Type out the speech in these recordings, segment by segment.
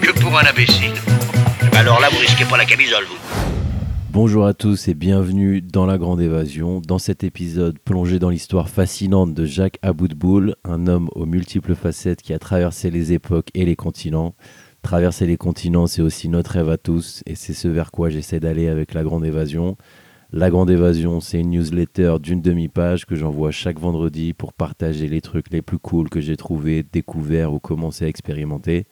que pour un imbécile. Alors là, vous risquez pas la camisole. Bonjour à tous et bienvenue dans La Grande Évasion. Dans cet épisode, plongé dans l'histoire fascinante de Jacques Aboutboul, un homme aux multiples facettes qui a traversé les époques et les continents. Traverser les continents, c'est aussi notre rêve à tous et c'est ce vers quoi j'essaie d'aller avec La Grande Évasion. La Grande Évasion, c'est une newsletter d'une demi-page que j'envoie chaque vendredi pour partager les trucs les plus cool que j'ai trouvés, découverts ou commencé à expérimenter.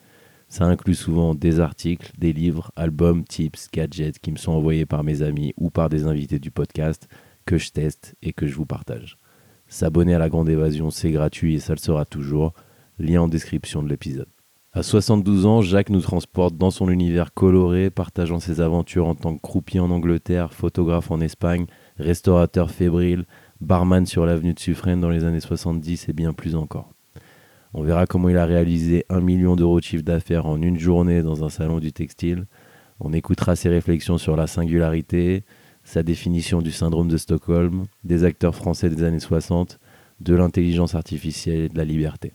Ça inclut souvent des articles, des livres, albums, tips, gadgets qui me sont envoyés par mes amis ou par des invités du podcast que je teste et que je vous partage. S'abonner à la Grande Évasion, c'est gratuit et ça le sera toujours. Lien en description de l'épisode. À 72 ans, Jacques nous transporte dans son univers coloré, partageant ses aventures en tant que croupier en Angleterre, photographe en Espagne, restaurateur fébrile, barman sur l'avenue de Suffren dans les années 70 et bien plus encore. On verra comment il a réalisé un million d'euros de chiffre d'affaires en une journée dans un salon du textile. On écoutera ses réflexions sur la singularité, sa définition du syndrome de Stockholm, des acteurs français des années 60, de l'intelligence artificielle et de la liberté.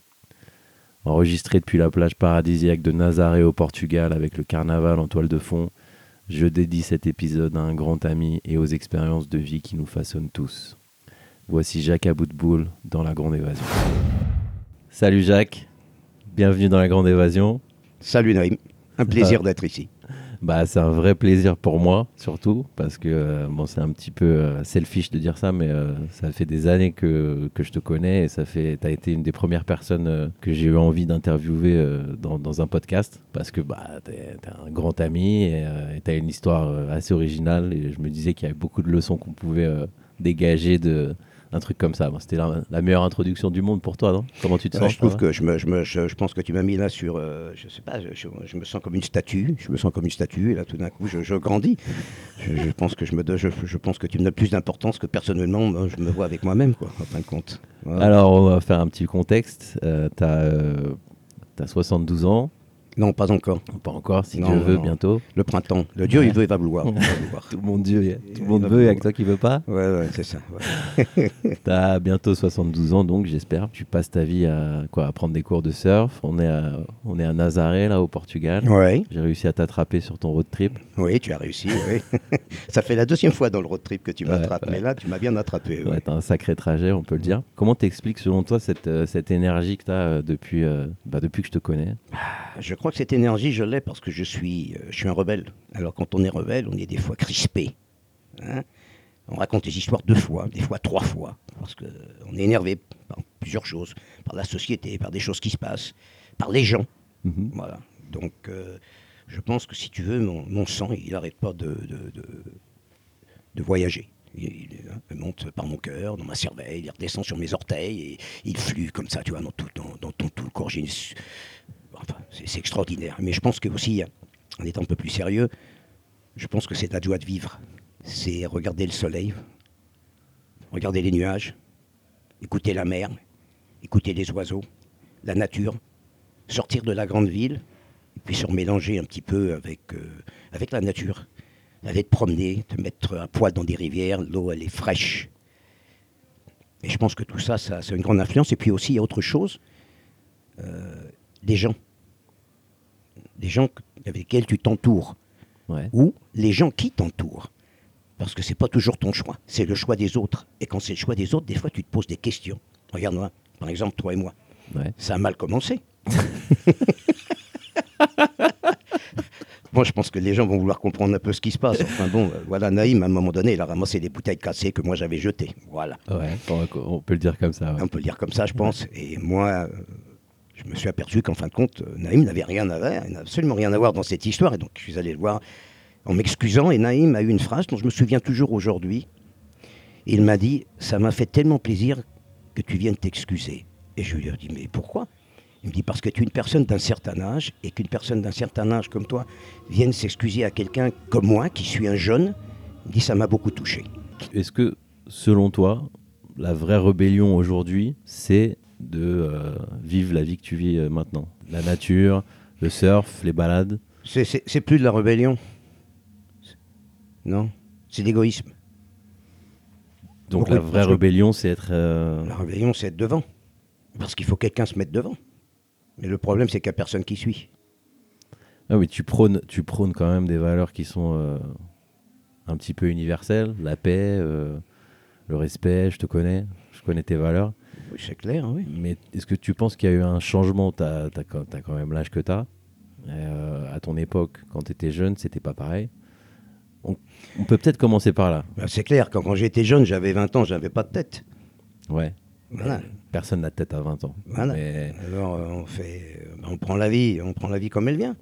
Enregistré depuis la plage paradisiaque de Nazaré au Portugal avec le carnaval en toile de fond, je dédie cet épisode à un grand ami et aux expériences de vie qui nous façonnent tous. Voici Jacques Aboutboul dans La Grande Évasion. Salut Jacques, bienvenue dans La Grande Évasion. Salut Naïm, un plaisir d'être ici. Bah, c'est un vrai plaisir pour moi, surtout, parce que euh, bon, c'est un petit peu euh, selfish de dire ça, mais euh, ça fait des années que, que je te connais et ça fait, tu as été une des premières personnes que j'ai eu envie d'interviewer dans, dans un podcast, parce que bah, tu es, un grand ami et tu as une histoire assez originale et je me disais qu'il y avait beaucoup de leçons qu'on pouvait dégager de un truc comme ça. Bon, C'était la, la meilleure introduction du monde pour toi, non? Comment tu te Euh, sens je trouve que je, me, je, me- je- je pense que tu m'as mis là sur, euh, je sais pas, je, me sens comme une statue, je me sens comme une statue et là tout d'un coup je, grandis. Je, pense que je me, je, pense que tu me donnes plus d'importance que personnellement moi, je me vois avec moi-même quoi, en fin de compte. Voilà. Alors, on va faire un petit contexte. Euh, tu as, 72 ans, non, pas encore. pas encore, si Non, Dieu non, veut, non. bientôt. Le printemps, le Dieu il veut, il va vouloir. Tout le monde, Dieu, tout le il monde veut, il y a vouloir. que toi qui veux pas. Ouais, ouais, c'est ça. ouais. Tu as bientôt 72 ans, donc j'espère. Tu passes ta vie à, quoi, à prendre des cours de surf. On est à, on est à Nazaré, là, au Portugal. Ouais, J'ai réussi à t'attraper sur ton road trip. oui, tu as réussi. oui. ça fait la deuxième fois dans le road trip que tu Ouais, m'attrapes, ouais. mais là tu m'as bien attrapé. ouais. Ouais, t'as un sacré trajet, on peut le dire. Comment t'expliques, selon toi, cette, euh, cette énergie que tu as depuis, euh, bah, depuis que je te connais? Je crois que cette énergie, je l'ai parce que je suis, euh, je suis un rebelle. Alors quand on est rebelle, on est des fois crispé. hein. on raconte des histoires deux fois, des fois trois fois, parce qu'on est énervé par plusieurs choses, par la société, par des choses qui se passent, par les gens. Mhm. Voilà. Donc euh, je pense que si tu veux, mon, mon sang, il n'arrête pas de, de, de- de voyager. Il, il, hein, il monte par mon cœur, dans ma cervelle, il redescend sur mes orteils et il flue comme ça, tu vois, dans tout, dans, dans tout le corps. J'ai une C'est extraordinaire. Mais je pense que aussi, en étant un peu plus sérieux, je pense que c'est la joie de vivre. C'est regarder le soleil, regarder les nuages, écouter la mer, écouter les oiseaux, la nature, sortir de la grande ville, et puis se remélanger un petit peu avec, euh, avec la nature. Aller te promener, te mettre à poil dans des rivières, l'eau elle est fraîche. Et je pense que tout ça, ça, ça a une grande influence. Et puis aussi, il y a autre chose, euh, des gens. Des gens avec lesquels tu t'entoures, Ouais. ou les gens qui t'entourent. Parce que c'est pas toujours ton choix, c'est le choix des autres. Et quand c'est le choix des autres, des fois tu te poses des questions. Regarde-moi, par exemple, toi et moi, Ouais. ça a mal commencé. Moi, je pense que les gens vont vouloir comprendre un peu ce qui se passe. Enfin bon, euh, voilà, Naïm, à un moment donné, il a ramassé des bouteilles cassées que moi j'avais jetées. Voilà. Ouais, on, on peut le dire comme ça. ouais. On peut le dire comme ça, je pense. Et moi, euh, je me suis aperçu qu'en fin de compte, euh, Naïm n'avait rien à voir, il n'a absolument rien à voir dans cette histoire. Et donc, je suis allé le voir en m'excusant. Et Naïm a eu une phrase dont je me souviens toujours aujourd'hui. Il m'a dit Ça m'a fait tellement plaisir que tu viennes t'excuser. Et je lui ai dit Mais pourquoi? Il me dit parce que tu es une personne d'un certain âge et qu'une personne d'un certain âge comme toi vienne s'excuser à quelqu'un comme moi, qui suis un jeune, il me dit ça m'a beaucoup touché. Est-ce que, selon toi, la vraie rébellion aujourd'hui, c'est de euh, vivre la vie que tu vis euh, maintenant La nature, le surf, les balades C'est- plus de la rébellion. Non, c'est l'égoïsme. Donc Pourquoi? la vraie que- rébellion, c'est être... euh, La rébellion, c'est être devant. Parce qu'il faut quelqu'un se mettre devant. Mais le problème, c'est qu'il n'y a personne qui suit. Ah oui, tu prônes, tu prônes quand même des valeurs qui sont euh, un petit peu universelles, la paix, euh, le respect, je te connais, je connais tes valeurs. Oui, c'est clair, oui. Mais est-ce que tu penses qu'il y a eu un changement Tu as, quand même l'âge que tu as. à ton époque, quand tu étais jeune, c'était pas pareil? On, on peut peut-être commencer par là. Ben, c'est clair, quand, quand j'étais jeune, j'avais 20 ans, j'avais pas de tête. Ouais. Voilà. Personne n'a de tête à 20 ans. Voilà. Mais Alors, euh, on fait, euh, ben, on prend la vie, on prend la vie comme elle vient.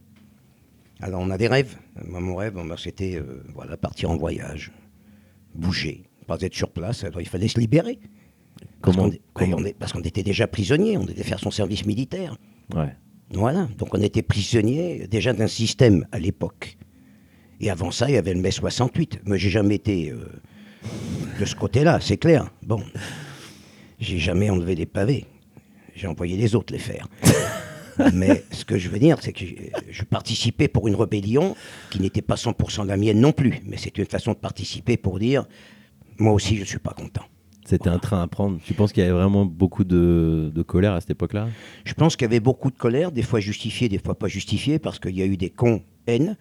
Alors, on a des rêves. Moi, mon rêve, ben, c'était, euh, voilà, partir en voyage, bouger, pas être sur place. Alors, il fallait se libérer. Parce comment, qu'on- comment- on est- parce qu'on était déjà prisonnier, on devait faire son service militaire. Ouais. Voilà, donc on était prisonnier déjà d'un système à l'époque. Et avant ça, il y avait le mai 68. Moi, j'ai jamais été euh, de ce côté-là, c'est clair. Bon, j'ai jamais enlevé des pavés. J'ai envoyé les autres les faire. Mais ce que je veux dire, c'est que je participais pour une rébellion qui n'était pas 100% la mienne non plus. Mais c'est une façon de participer pour dire, moi aussi, je ne suis pas content. C'était un train à prendre. Tu penses qu'il y avait vraiment beaucoup de, colère à cette époque-là? Je pense qu'il y avait beaucoup de colère, des fois justifiée, des fois pas justifiée, parce qu'il y a eu des cons haines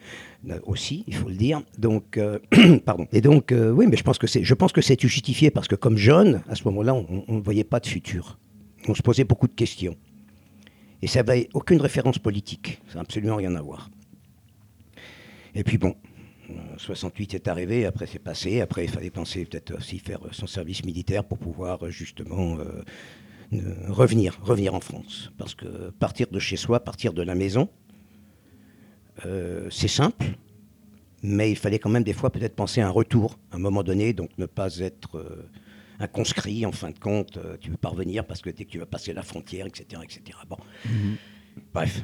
euh, aussi, il faut le dire. Donc, euh, pardon. Et donc, euh, oui, mais je pense que c'est, je pense que c'est justifié parce que comme jeune, à ce moment-là, on ne voyait pas de futur. On se posait beaucoup de questions. Et ça n'avait aucune référence politique. Ça n'a absolument rien à voir. Et puis bon, 68 est arrivé, après c'est passé, après il fallait penser peut-être aussi faire son service militaire pour pouvoir euh, justement euh, revenir, revenir en France. Parce que partir de chez soi, partir de la maison, euh, c'est simple, mais il fallait quand même des fois peut-être penser à un retour à un moment donné, donc ne pas être euh, un conscrit en fin de compte. tu veux pas revenir parce que dès que tu vas passer la frontière, etc. etc. Bon. Bref.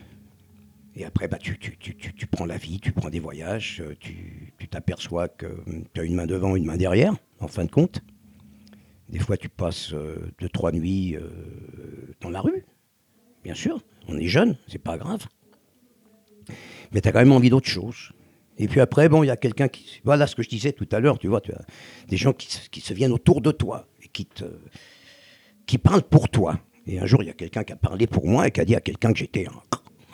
Et après, bah, tu, tu- tu- tu- prends la vie, tu prends des voyages, euh, tu t'aperçois que tu as une main devant, une main derrière, en fin de compte. Des fois, tu passes euh, deux, trois nuits euh, dans la rue. Bien sûr, on est jeune, c'est pas grave. Mais tu as quand même envie d'autre chose. Et puis après, bon, il y a quelqu'un qui. Voilà ce que je disais tout à l'heure, tu vois, tu as des gens qui, se- qui se viennent autour de toi et qui te. qui parlent pour toi. Et un jour, il y a quelqu'un qui a parlé pour moi et qui a dit à quelqu'un que j'étais un,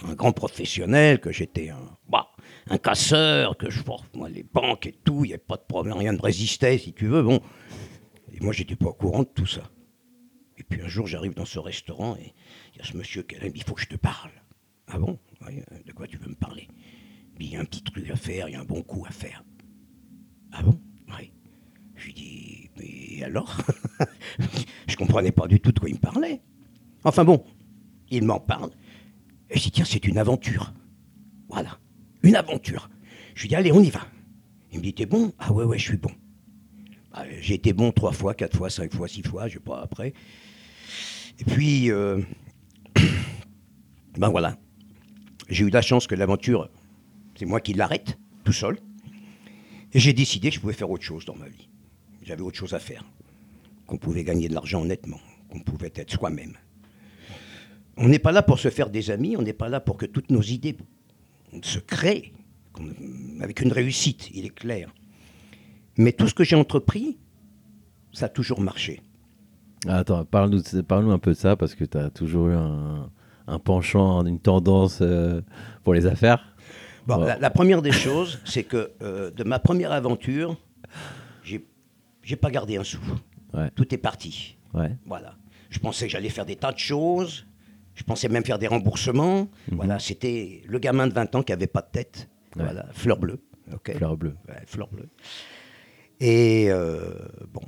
un grand professionnel, que j'étais un. bah, un casseur, que je. moi, les banques et tout, il n'y avait pas de problème, rien ne résistait, si tu veux, bon. Et moi, j'étais pas au courant de tout ça. Et puis un jour, j'arrive dans ce restaurant et il y a ce monsieur qui me dit, il faut que je te parle. Ah bon? De quoi tu veux me parler? Il y a un petit truc à faire, il y a un bon coup à faire. Ah bon? Oui. Je lui dis, mais alors? Je comprenais pas du tout de quoi il me parlait. Enfin bon, il m'en parle. Et je dis, tiens, c'est une aventure. Voilà, une aventure. Je lui dis, allez, on y va. Il me dit, t'es bon? Ah ouais, ouais, je suis bon. Ah, J'ai été bon trois fois, quatre fois, cinq fois, six fois, je sais pas après. Et puis, euh, ben voilà. J'ai eu la chance que l'aventure, c'est moi qui l'arrête, tout seul. Et j'ai décidé que je pouvais faire autre chose dans ma vie. J'avais autre chose à faire. Qu'on pouvait gagner de l'argent honnêtement. Qu'on pouvait être soi-même. On n'est pas là pour se faire des amis, on n'est pas là pour que toutes nos idées se créent avec une réussite, il est clair. Mais tout ce que j'ai entrepris, ça a toujours marché. Ah, Attends, parle-nous parle-nous un peu de ça parce que tu as toujours eu un, un penchant, une tendance euh, pour les affaires. Bon, la, la première des choses, c'est que euh, de ma première aventure, j'ai j'ai pas gardé un sou. Ouais. Tout est parti. Ouais. Voilà. Je pensais que j'allais faire des tas de choses. Je pensais même faire des remboursements. Mhm. Voilà, c'était le gamin de 20 ans qui avait pas de tête. Ouais. Voilà, fleur bleue. ok Fleur bleue. Ouais, fleur bleue. Et euh, bon,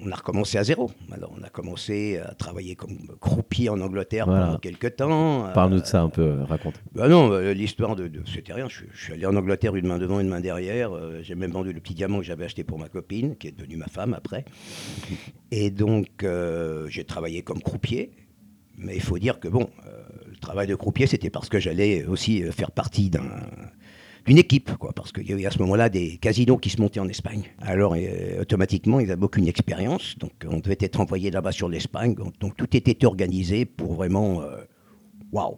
on a recommencé à zéro. Alors, on a commencé à travailler comme croupier en Angleterre Voilà. pendant quelques temps. Parle-nous Euh, de ça un peu, euh, raconte. bah non, l'histoire de, de- c'était rien. Je, suis- je suis allé en Angleterre une main devant, une main derrière. J'ai même vendu le petit diamant que j'avais acheté pour ma copine, qui est devenue ma femme après. Et donc, euh, j'ai travaillé comme croupier. Mais il faut dire que bon, euh, travail de croupier, c'était parce que j'allais aussi euh, faire partie d'un d'une équipe, quoi, parce qu'il y avait à ce moment-là des casinos qui se montaient en Espagne. Alors, euh, automatiquement, ils n'avaient aucune expérience, donc on devait être envoyé là-bas sur l'Espagne. Donc, tout était organisé pour vraiment, waouh,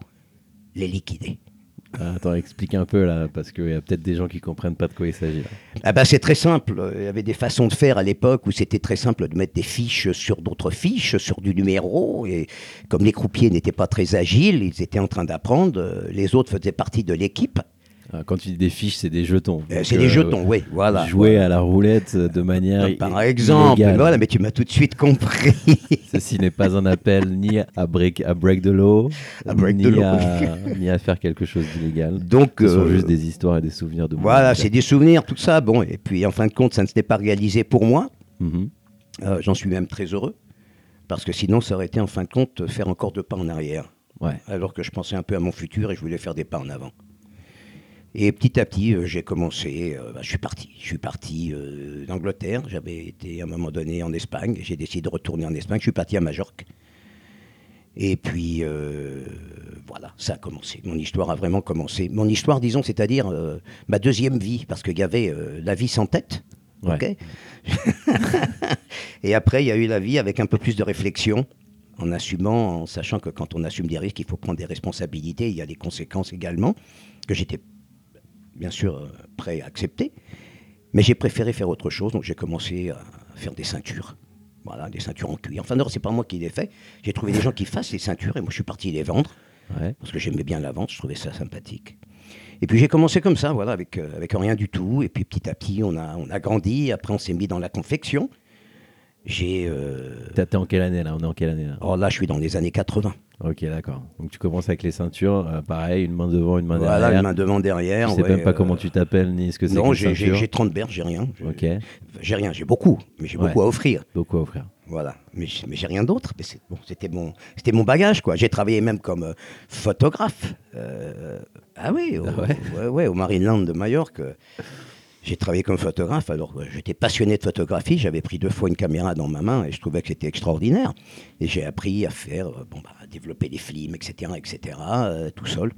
les liquider. Ah, Attends, explique un peu là, parce qu'il y a peut-être des gens qui comprennent pas de quoi il s'agit. Ah bah, c'est très simple. Il y avait des façons de faire à l'époque où c'était très simple de mettre des fiches sur d'autres fiches, sur du numéro. Et comme les croupiers n'étaient pas très agiles, ils étaient en train d'apprendre. euh, Les autres faisaient partie de l'équipe. Ah, Quand tu dis des fiches, c'est des jetons. Euh, c'est euh, des jetons, oui, voilà. Jouer à la roulette de manière. Euh, Par exemple, illégale. voilà, mais tu m'as tout de suite compris. Ceci n'est pas un appel ni à break, à break the law, À break ni, the law. à, ni à faire quelque chose d'illégal. Donc, Ce sont euh, juste des histoires et des souvenirs de moi. voilà, c'est des souvenirs, tout ça. Bon, et puis en fin de compte, ça ne s'était pas réalisé pour moi. Mhm. Euh, J'en suis même très heureux. Parce que sinon, ça aurait été en fin de compte faire encore deux pas en arrière. Ouais. alors que je pensais un peu à mon futur et je voulais faire des pas en avant. Et petit à petit, euh, j'ai commencé, euh, bah, je suis parti. Je suis parti euh, d'Angleterre, j'avais été à un moment donné en Espagne, j'ai décidé de retourner en Espagne, je suis parti à Majorque. Et puis, euh, voilà, ça a commencé. Mon histoire a vraiment commencé. Mon histoire, disons, c'est-à-dire ma deuxième vie, parce qu'il y avait la vie sans tête. Ouais. et après, il y a eu la vie avec un peu plus de réflexion, en assumant, en sachant que quand on assume des risques, il faut prendre des responsabilités. Il y a des conséquences également, que j'étais bien sûr euh, prêt à accepter. Mais j'ai préféré faire autre chose, donc j'ai commencé à faire des ceintures. Voilà, des ceintures en cuir. Enfin, non, c'est pas moi qui les fais. J'ai trouvé des gens qui fassent les ceintures et moi je suis parti les vendre Ouais. parce que j'aimais bien la vente, je trouvais ça sympathique. Et puis j'ai commencé comme ça, voilà, avec, euh, avec rien du tout. Et puis petit à petit, on a, on a grandi. Après, on s'est mis dans la confection. J'ai. euh, T'es en quelle année là? On est en quelle année là? Oh là, je suis dans les années 80. Ok, d'accord. Donc tu commences avec les ceintures, euh, pareil, une main devant, une main Voilà, derrière. une main devant, derrière. Tu sais ouais, même pas euh, comment tu t'appelles ni ce que c'est Non, j'ai j'ai- ceinture. j'ai 30 berges, j'ai rien. J'ai- Ok, J'ai rien, j'ai beaucoup, mais j'ai Ouais. beaucoup à offrir. beaucoup à offrir. Voilà, mais, j'ai rien d'autre. Bon, c'était mon, c'était mon bagage, quoi. J'ai travaillé même comme euh, photographe. Ah oui, au, Ah ouais ouais, ouais, au Marineland de Majorque. J'ai travaillé comme photographe. Alors, euh, j'étais passionné de photographie. J'avais pris deux fois une caméra dans ma main et je trouvais que c'était extraordinaire. Et j'ai appris à faire, euh, bon, bah, à développer des films, etc., etc., euh, tout seul.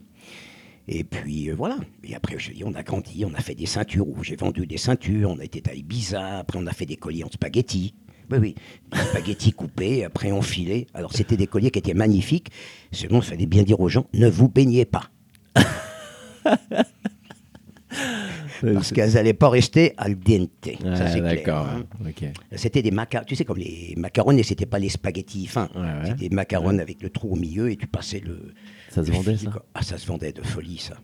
Et puis voilà. Et après, je dis, on a grandi, on a fait des ceintures où j'ai vendu des ceintures, on a été à Ibiza, après on a fait des colliers en spaghetti. Oui, oui, des spaghettis coupés, après enfilés. Alors c'était des colliers qui étaient magnifiques. Seulement, il fallait bien dire aux gens, ne vous baignez pas. Parce qu'elles n'allaient pas rester al dente. Ouais, ça, c'est clair. d'accord. hein. Ok. C'était des macarons, tu sais, comme les macarons, et c'était pas les spaghettis fins. Ouais, ouais. C'était des macarons avec le trou au milieu et tu passais le. Ça se le vendait fil, ça quoi. Ah, ça se vendait de folie, ça.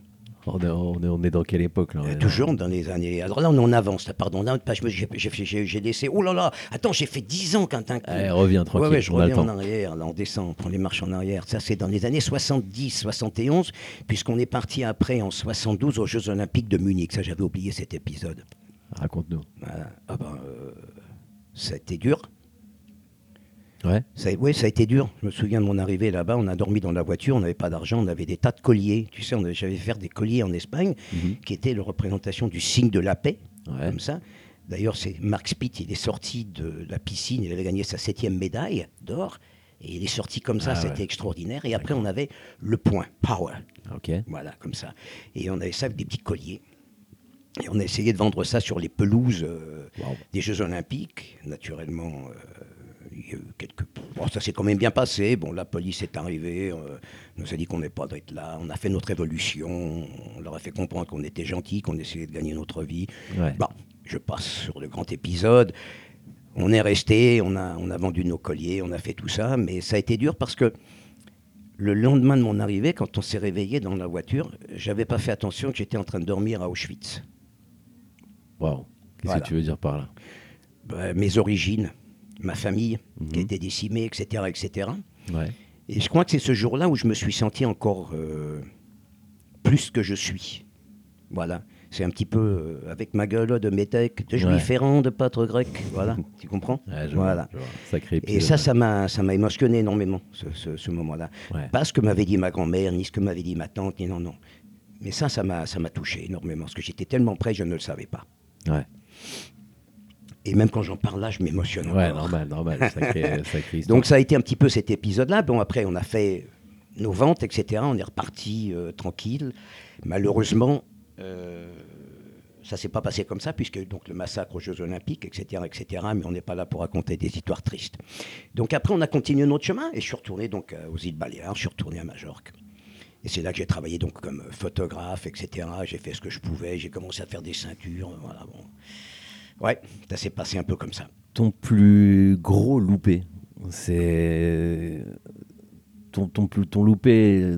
On est, on, est, dans quelle époque là Euh, toujours dans les années. Alors là, on en avance, pardon. Là, pas- je me- j'ai laissé. Oh là là Attends, j'ai fait 10 ans coup. Allez, reviens tranquille, Ouais, ouais, je on reviens en arrière, là, on descend, on prend les marches en arrière. Ça, c'est dans les années 70, 71, puisqu'on est parti après en 72 aux Jeux Olympiques de Munich. Ça, j'avais oublié cet épisode. Raconte-nous. Voilà. Ah ben, euh, ça a été dur. Ouais. Ça, oui, ça a été dur. Je me souviens de mon arrivée là-bas. On a dormi dans la voiture, on n'avait pas d'argent, on avait des tas de colliers. Tu sais, j'avais fait des colliers en Espagne qui étaient la représentation du signe de la paix, Ouais. comme ça. D'ailleurs, c'est Mark Spitt, il est sorti de la piscine, il avait gagné sa septième médaille d'or. Et il est sorti comme ça, Ah c'était ouais. extraordinaire. Et après, on avait le point, power. Ok. Voilà, comme ça. Et on avait ça avec des petits colliers. Et on a essayé de vendre ça sur les pelouses euh, Wow. des Jeux Olympiques. Naturellement, euh, y a eu quelques. Bon, ça s'est quand même bien passé. Bon, la police est arrivée, euh, nous a dit qu'on n'est pas d'être là. On a fait notre évolution. On leur a fait comprendre qu'on était gentils, qu'on essayait de gagner notre vie. Ouais. Bon, je passe sur le grand épisode. On est resté, on a, on a vendu nos colliers, on a fait tout ça, mais ça a été dur parce que le lendemain de mon arrivée, quand on s'est réveillé dans la voiture, j'avais pas fait attention que j'étais en train de dormir à Auschwitz. Waouh. Qu'est-ce Voilà. que tu veux dire par là? Bah, mes origines, ma famille qui a été décimée, etc., etc. Ouais. Et je crois que c'est ce jour-là où je me suis senti encore euh, plus que je suis. Voilà. C'est un petit peu euh, avec ma gueule de métèque, de juif Ouais. errant, de pâtre grec. Voilà. tu comprends Ouais, je Voilà. vois, je vois. Sacré Et ça, ça m'a, ça m'a émotionné énormément, ce, ce- ce moment-là. Pas ce que m'avait dit ma grand-mère, ni ce que m'avait dit ma tante, ni non, non. Mais ça, ça m'a, ça m'a touché énormément, parce que j'étais tellement près, je ne le savais pas. Ouais. Et même quand j'en parle là, je m'émotionne Ouais, encore. normal, normal. Sacré, sacré. Donc ça a été un petit peu cet épisode-là. Bon, après, on a fait nos ventes, etc. On est reparti euh, tranquille. Malheureusement, euh, ça s'est pas passé comme ça, puisque y a eu donc le massacre aux Jeux Olympiques, etc., etc. Mais on n'est pas là pour raconter des histoires tristes. Donc après, on a continué notre chemin et je suis retourné donc euh, aux îles Baléares, je suis retourné à Majorque. Et c'est là que j'ai travaillé donc comme photographe, etc. J'ai fait ce que je pouvais, j'ai commencé à faire des ceintures, voilà. Bon. Ouais, ça s'est passé un peu comme ça. Ton plus gros loupé, c'est ton, ton, plus- ton loupé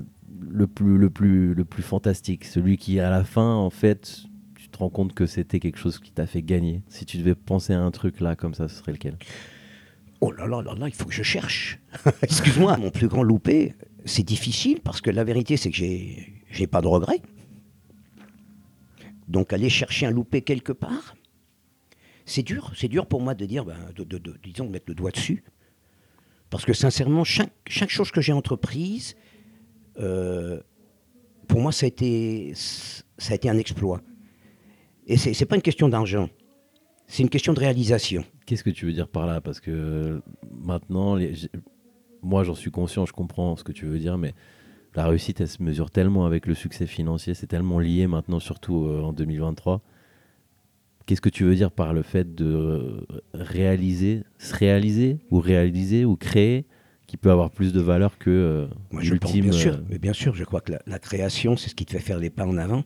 le plus, le, plus, le plus fantastique, celui qui à la fin, en fait, tu te rends compte que c'était quelque chose qui t'a fait gagner. Si tu devais penser à un truc là comme ça, ce serait lequel? Oh là là là là, il faut que je cherche. Excuse-moi, mon plus grand loupé, c'est difficile parce que la vérité, c'est que j'ai, j'ai pas de regrets. Donc aller chercher un loupé quelque part, c'est dur. C'est dur pour moi de dire, ben, disons, de mettre le doigt dessus. Parce que sincèrement, chaque, chose que j'ai entreprise, euh, pour moi, ça a été, ça a été un exploit. Et c'est, c'est pas une question d'argent, c'est une question de réalisation. Qu'est-ce que tu veux dire par là? Parce que maintenant, moi j'en suis conscient, je comprends ce que tu veux dire, mais la réussite, elle se mesure tellement avec le succès financier, c'est tellement lié maintenant, surtout euh, en 2023. Qu'est-ce que tu veux dire par le fait de réaliser, se réaliser, ou réaliser, ou créer, qui peut avoir plus de valeur que euh, Moi, je pense, l'ultime, bien sûr, euh, mais bien sûr, je crois que la, la création, c'est ce qui te fait faire les pas en avant.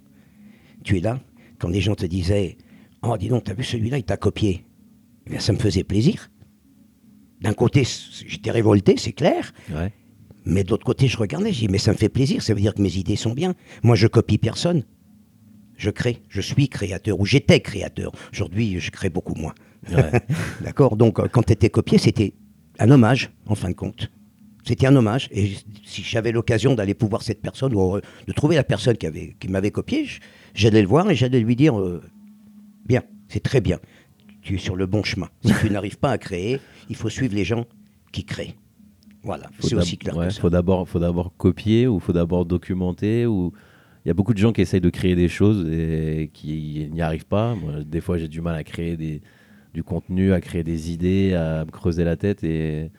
Tu es là, quand les gens te disaient Oh, dis donc, t'as vu celui-là, il t'a copié. Eh bien, ça me faisait plaisir. D'un côté, j'étais révolté, c'est clair, ouais. mais de l'autre côté, je regardais, je dis Mais ça me fait plaisir, ça veut dire que mes idées sont bien. Moi, je copie personne. Je crée, je suis créateur, ou j'étais créateur. Aujourd'hui, je crée beaucoup moins. Ouais. D'accord Donc, euh, quand tu étais copié, c'était un hommage, en fin de compte. C'était un hommage. Et si j'avais l'occasion d'aller pouvoir cette personne, ou euh, de trouver la personne qui, avait, qui m'avait copié, j'allais le voir et j'allais lui dire euh, Bien, c'est très bien. Tu es sur le bon chemin. Si tu n'arrives pas à créer, il faut suivre les gens qui créent. Voilà, c'est aussi clair ouais, d'abord, faut d'abord copier ou faut d'abord documenter ou il y a beaucoup de gens qui essayent de créer des choses et qui n'y arrivent pas. Moi, des fois, j'ai du mal à créer des, du contenu, à créer des idées, à me creuser la tête et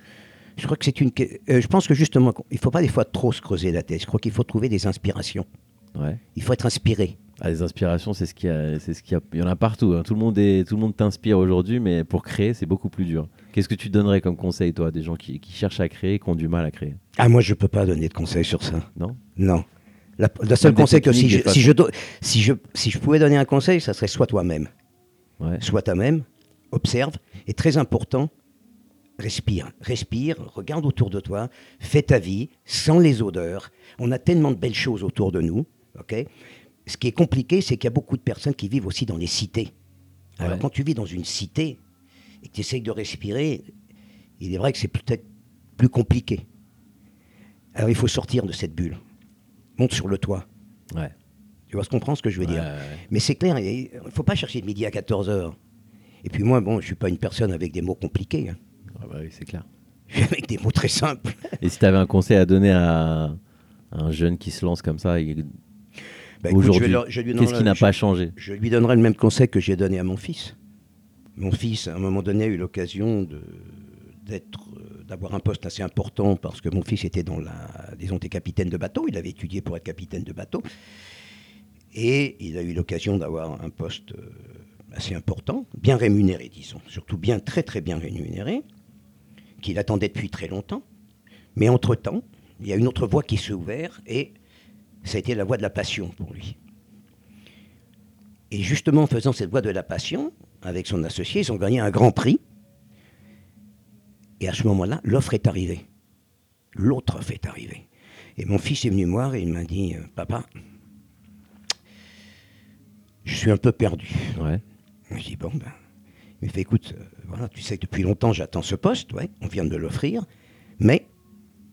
Je crois que c'est une. euh, je pense que justement, il ne faut pas des fois trop se creuser la tête. Je crois qu'il faut trouver des inspirations. ouais. Il faut être inspiré. Ah, les inspirations, c'est ce qu'il y a, c'est ce qu'il y a. Il y en a partout. hein. Tout le monde est, tout le monde t'inspire aujourd'hui, mais pour créer, c'est beaucoup plus dur. Qu'est-ce que tu donnerais comme conseil, toi, à des gens qui, qui cherchent à créer, et qui ont du mal à créer? Ah, moi, je ne peux pas donner de conseils sur ça. Non? Non. La, le seul conseil que si je, si, je, do- si, je, si je pouvais donner un conseil, ça serait soit toi-même. Ouais. Sois toi-même, observe, et très important, respire. Respire, regarde autour de toi, fais ta vie, sens les odeurs. On a tellement de belles choses autour de nous. ok? Ce qui est compliqué, c'est qu'il y a beaucoup de personnes qui vivent aussi dans les cités. Alors Ouais. quand tu vis dans une cité et que tu essayes de respirer, il est vrai que c'est peut-être plus compliqué. Alors il faut sortir de cette bulle. Monte sur le toit. Ouais. Tu vois ce qu'on comprend ce que je veux Ouais, dire ouais, mais c'est clair, il ne faut pas chercher de midi à 14h. Et puis moi, bon, je ne suis pas une personne avec des mots compliqués. hein. Ah bah oui, c'est clair. Je suis avec des mots très simples. Et si tu avais un conseil à donner à, un jeune qui se lance comme ça, il- Bah, je aujourd'hui, je qu'est-ce qui n'a je- pas changé? Je lui donnerai le même conseil que j'ai donné à mon fils. Mon fils, à un moment donné, a eu l'occasion d'être, d'avoir un poste assez important parce que mon fils était dans la, disons, était capitaine de bateau. Il avait étudié pour être capitaine de bateau. Et il a eu l'occasion d'avoir un poste euh, assez important, bien rémunéré, disons, surtout bien, très très bien rémunéré, qu'il attendait depuis très longtemps. Mais entre-temps, il y a une autre voie qui s'est ouverte et ça a été la voie de la passion pour lui. Et justement, en faisant cette voie de la passion, avec son associé, ils ont gagné un grand prix. Et à ce moment-là, l'offre est arrivée. L'autre offre est arrivée. Et mon fils est venu me voir et il m'a dit euh, Papa, je suis un peu perdu. Ouais. Je dis Bon, ben. Il me fait Écoute, euh, voilà, tu sais que depuis longtemps j'attends ce poste, ouais, on vient de l'offrir, mais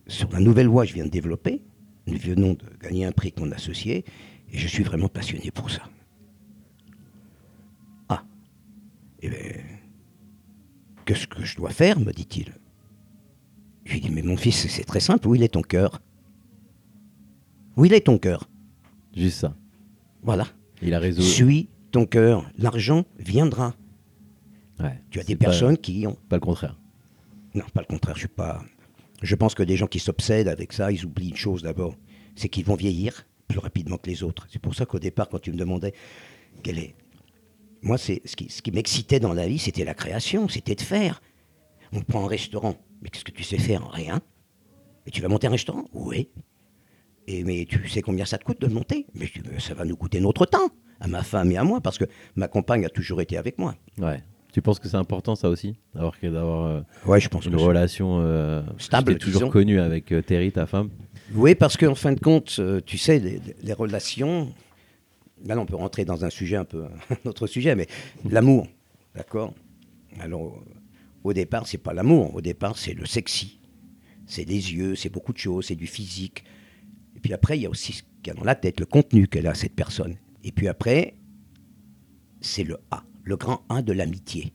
sur la nouvelle voie que je viens de développer, nous venons de gagner un prix avec mon associé et je suis vraiment passionné pour ça. Ah, eh bien, qu'est-ce que je dois faire me dit-il. Je lui dis Mais mon fils, c'est très simple, où il est ton cœur? Où il est ton cœur? Juste ça. Voilà. Il a raison. Suis ton cœur, l'argent viendra. Ouais. Tu as des pas- personnes qui ont Pas le contraire. Non, pas le contraire, je suis pas. Je pense que des gens qui s'obsèdent avec ça, ils oublient une chose d'abord, c'est qu'ils vont vieillir plus rapidement que les autres. C'est pour ça qu'au départ, quand tu me demandais quelle est... Moi, c'est ce qui, ce qui m'excitait dans la vie, c'était la création, c'était de faire. On prend un restaurant, mais qu'est-ce que tu sais faire? Rien. Et tu vas monter un restaurant? Oui. Et mais tu sais combien ça te coûte de le monter? Mais Mais ça va nous coûter notre temps, à ma femme et à moi, parce que ma compagne a toujours été avec moi. Ouais. Tu penses que c'est important ça aussi? D'avoir euh, Ouais, je pense une que relation euh, Stable, toujours disons. connu avec euh, Terry, ta femme? Oui, parce qu'en fin de compte, euh, tu sais, les, les relations. Là, on peut rentrer dans un sujet un peu, un autre sujet, mais l'amour, d'accord? Alors, au départ, c'est pas l'amour. Au départ, c'est le sexy. C'est les yeux, c'est beaucoup de choses, c'est du physique. Et puis après, il y a aussi ce qu'il y a dans la tête, le contenu qu'elle a, cette personne. Et puis après, c'est le A, le grand 1 de l'amitié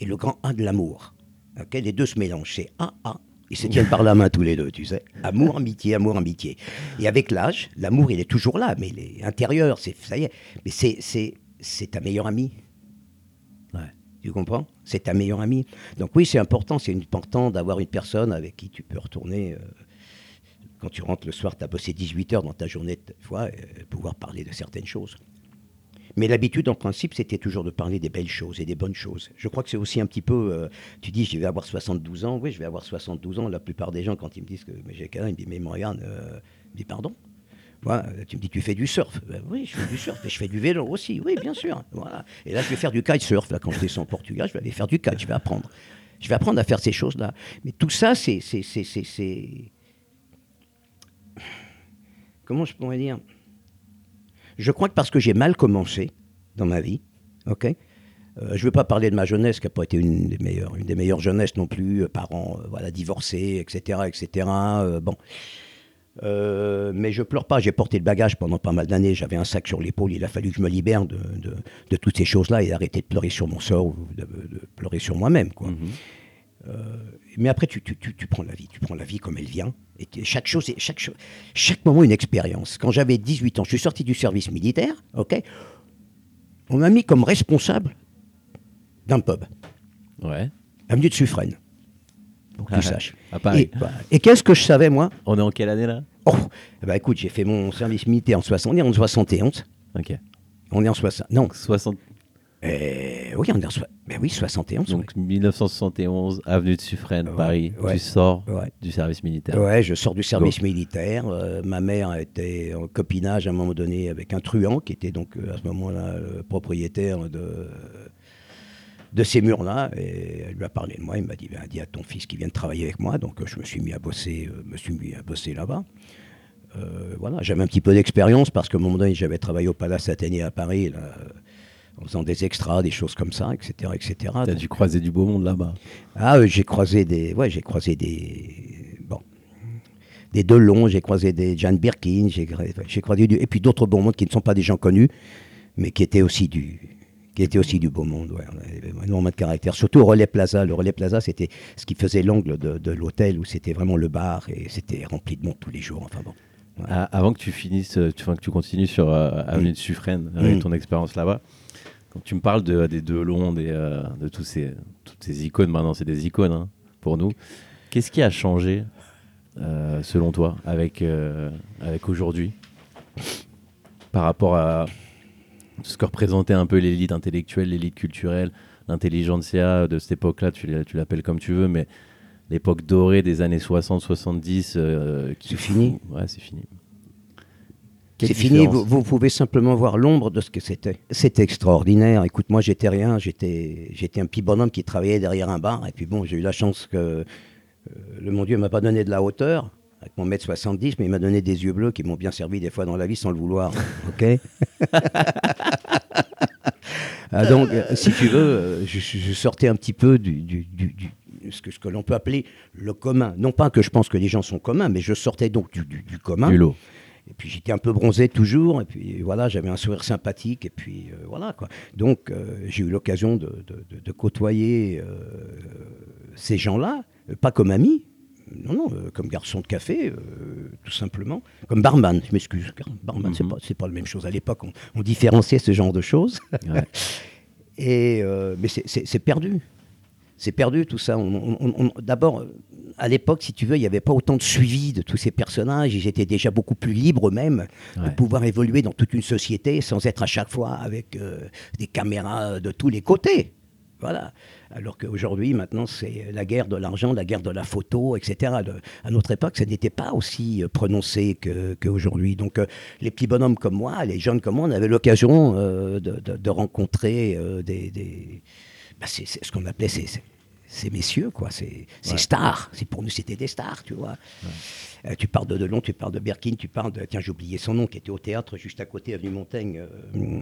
et le grand 1 de l'amour. Ok, les deux se mélangent, c'est A, A. Ils se tiennent par la main tous les deux, tu sais. Amour, amitié, amour, amitié. Et avec l'âge, l'amour, il est toujours là, mais il est intérieur, c'est, ça y est. Mais c'est, c'est, c'est ta meilleure amie. Ouais. Tu comprends? C'est ta meilleure amie. Donc oui, c'est important, c'est important d'avoir une personne avec qui tu peux retourner. euh, quand tu rentres le soir, tu as bossé 18 heures dans ta journée, de fois, euh, pouvoir parler de certaines choses. Mais l'habitude, en principe, c'était toujours de parler des belles choses et des bonnes choses. Je crois que c'est aussi un petit peu. euh, tu dis, je vais avoir 72 ans. Oui, je vais avoir 72 ans. La plupart des gens, quand ils me disent que j'ai quel âge, ils me disent, mais Morgane, euh, dis, pardon Voilà, tu me dis, tu fais du surf Ben Oui, je fais du surf, mais je fais du vélo aussi. Oui, bien sûr. Voilà. Et là, je vais faire du kitesurf. Là, quand je descends au Portugal, je vais aller faire du kite. Je vais apprendre. Je vais apprendre à faire ces choses-là. Mais tout ça, c'est- Comment je pourrais dire? Je crois que parce que j'ai mal commencé dans ma vie, ok euh, je ne veux pas parler de ma jeunesse, qui n'a pas été une des meilleures, une des meilleures jeunesses non plus, euh, parents euh, voilà, divorcés, etc. etc. bon. Mais je pleure pas, j'ai porté le bagage pendant pas mal d'années, j'avais un sac sur l'épaule, il a fallu que je me libère de, toutes ces choses-là et d'arrêter de pleurer sur mon sort ou de, pleurer sur moi-même. quoi. Euh, mais après, tu, tu- tu- tu prends la vie, tu prends la vie comme elle vient. Et chaque chose, chaque, chaque moment une expérience. Quand j'avais 18 ans, je suis sorti du service militaire, ok? On m'a mis comme responsable d'un pub, Ouais. avenue de Suffren, pour que tu saches. À Paris. Et, bah, et qu'est-ce que je savais, moi? On est en quelle année là? Oh, ben, écoute, j'ai fait mon service militaire en 60, on est en 71. Ok. On est en 60. Non, 60... euh, oui, on est en ben oui, 71. Donc 1971, avenue de Suffren, Ouais, Paris. ouais. Tu sors du service militaire. Ouais, je sors du service militaire. euh, ma mère était en copinage à un moment donné avec un truand qui était donc euh, à ce moment-là le propriétaire de, de ces murs-là. Et elle lui a parlé de moi. Il m'a dit, ben, dis à ton fils qui vient de travailler avec moi. Donc je me suis mis à bosser, euh, me suis mis à bosser là-bas. Euh, voilà, j'avais un petit peu d'expérience parce qu'à un moment donné, j'avais travaillé au Palace Athénée à Paris, là, en faisant des extras, des choses comme ça, etc., etc. T'as Donc, dû croiser du beau monde là-bas. ah, euh, j'ai croisé des. Ouais, j'ai croisé des. Bon. Des Delon, j'ai croisé des Jeanne Birkin, j'ai croisé du. Et puis d'autres beaux mondes qui ne sont pas des gens connus, mais qui étaient aussi du. Qui étaient aussi du beau monde, ouais. Énormément de caractère. Surtout au Relais Plaza. Le Relais Plaza, c'était ce qui faisait l'angle de, de l'hôtel où c'était vraiment le bar et c'était rempli de monde tous les jours. Enfin bon. Ouais. Ah, avant que tu finisses, euh, tu, enfin, que tu continues sur euh, avenue de Suffren avec Mm. ton expérience là-bas, quand tu me parles de, des Delon, des, euh, de tous ces, toutes ces icônes, maintenant c'est des icônes hein, pour nous, qu'est-ce qui a changé euh, selon toi avec, euh, avec aujourd'hui par rapport à ce que représentait un peu l'élite intellectuelle, l'élite culturelle, l'intelligentsia de cette époque-là, tu l'appelles comme tu veux, mais l'époque dorée des années 60-70. euh, qui C'est fini. Ouais, c'est fini. C'est fini, vous, vous pouvez simplement voir l'ombre de ce que c'était. C'était extraordinaire. Écoute, moi, j'étais rien, j'étais j'étais un petit bonhomme qui travaillait derrière un bar. Et puis bon, j'ai eu la chance que euh, le mon Dieu m'a pas donné de la hauteur, avec mon mètre 70, mais il m'a donné des yeux bleus qui m'ont bien servi des fois dans la vie sans le vouloir. Ok Ah, Donc, euh, si tu veux, euh, je, je- je sortais un petit peu du, du- du- du- ce que, ce que l'on peut appeler le commun. Non pas que je pense que les gens sont communs, mais je sortais donc du, du- du commun. Du lot. Et puis j'étais un peu bronzé toujours, et puis voilà, j'avais un sourire sympathique, et puis euh, voilà quoi. Donc euh, j'ai eu l'occasion de, de- de- de côtoyer euh, ces gens-là, pas comme amis, non, non, comme garçon de café, tout simplement, comme barman, je m'excuse, barman c'est Mhm. pas, c'est pas la même chose. À l'époque, on, on différenciait ce genre de choses, Ouais. et, mais c'est perdu. C'est perdu tout ça. On- on- on- D'abord, à l'époque, si tu veux, il n'y avait pas autant de suivi de tous ces personnages. Ils étaient déjà beaucoup plus libres eux-mêmes de pouvoir évoluer dans toute une société sans être à chaque fois avec euh, des caméras de tous les côtés. Voilà. Alors qu'aujourd'hui, maintenant, c'est la guerre de l'argent, la guerre de la photo, etc. Le- à notre époque, ça n'était pas aussi euh, prononcé que- qu'aujourd'hui. Donc, euh, les petits bonhommes comme moi, les jeunes comme moi, on avait l'occasion euh, de, de- de rencontrer euh, des. des- bah, c'est c'est ce qu'on appelait ces, ces- messieurs, quoi. Ces, ces Ouais. stars. C'est pour nous, c'était des stars, tu vois. Euh, tu parles de Delon, tu parles de Birkin, tu parles de. Tiens, j'ai oublié son nom, qui était au théâtre juste à côté, avenue Montaigne. euh,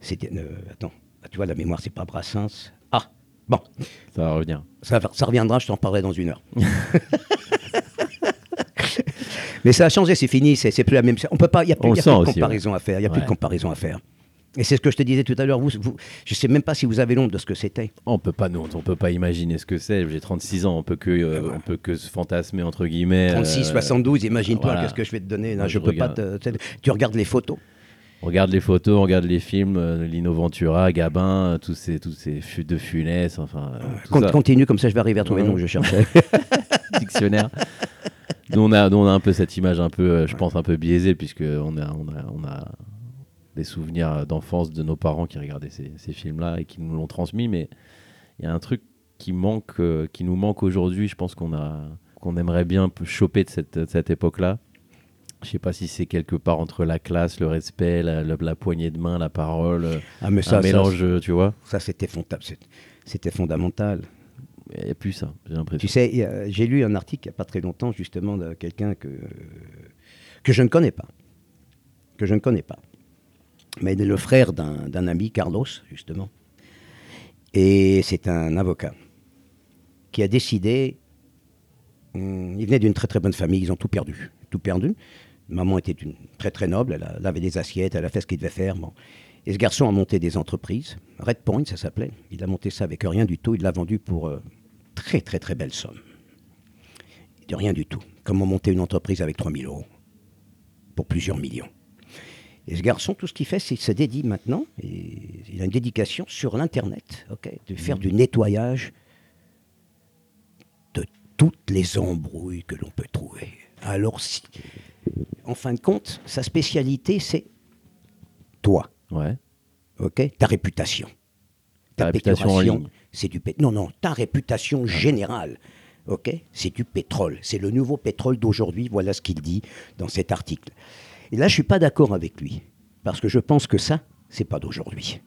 c'était. euh, attends, Ah, tu vois, la mémoire, c'est pas Brassens. Ah, bon, Ça va revenir. ça, reviendra, je t'en parlerai dans une heure. Mais ça a changé, c'est fini, c'est plus la même chose. On peut pas, il n'y a plus, y a plus de comparaison à faire. Il y a plus de comparaison à faire. Et c'est ce que je te disais tout à l'heure. Vous, vous, je sais même pas si vous avez l'onde de ce que c'était. On peut pas, on peut pas imaginer ce que c'est. J'ai 36 ans, on peut que, euh, on peut que se fantasmer entre guillemets. 36, euh, 72, imagine-toi, voilà. qu'est-ce que je vais te donner. là, je je peux pas te, tu regardes les photos. On regarde les photos, on regarde les films, euh, Lino Ventura, Gabin, euh, tous ces, tous ces de Funès, enfin, tout Con- ça. Continue, comme ça je vais arriver à trouver le nom que je cherchais. dictionnaire. nous, on a, nous, on a un peu cette image un peu, je pense, un peu biaisée, puisque on a, on a, on a des souvenirs d'enfance de nos parents qui regardaient ces, ces films-là et qui nous l'ont transmis. Mais il y a un truc qui manque, euh, qui nous manque aujourd'hui. Je pense qu'on a, qu'on aimerait bien choper de cette, de cette époque-là. Je sais pas si c'est quelque part entre la classe, le respect, la, la- la poignée de main, la parole, Ah, mais un ça, ça, mélange, euh, tu vois. ça, c'était c'était fondamental. Il n'y a plus ça, j'ai l'impression. Tu sais, j'ai lu un article il n'y a pas très longtemps, justement, de quelqu'un que, que je ne connais pas. Que je ne connais pas. Mais il est le frère d'un ami, Carlos, justement. Et c'est un avocat qui a décidé. hum, il venait d'une très très bonne famille, ils ont tout perdu. Tout perdu. Maman était une très très noble, elle, avait des assiettes, elle a fait ce qu'il devait faire. Bon. Et ce garçon a monté des entreprises. Red Point, ça s'appelait. Il a monté ça avec rien du tout. Il l'a vendu pour euh, très très très belle somme. De rien du tout. Comment monter une entreprise avec 3000 euros pour plusieurs millions. Et ce garçon, tout ce qu'il fait, c'est qu'il se dédie maintenant, et il a une dédication sur l'Internet, ok, de faire du nettoyage de toutes les embrouilles que l'on peut trouver. Alors, si- en fin de compte, sa spécialité, c'est toi, Ouais. ok, ta réputation. Ta réputation péjoration, ligne. c'est du pétrole. Non, non, ta réputation générale, ok, c'est du pétrole. C'est le nouveau pétrole d'aujourd'hui. Voilà ce qu'il dit dans cet article. Et là, je suis pas d'accord avec lui parce que je pense que ça, c'est pas d'aujourd'hui.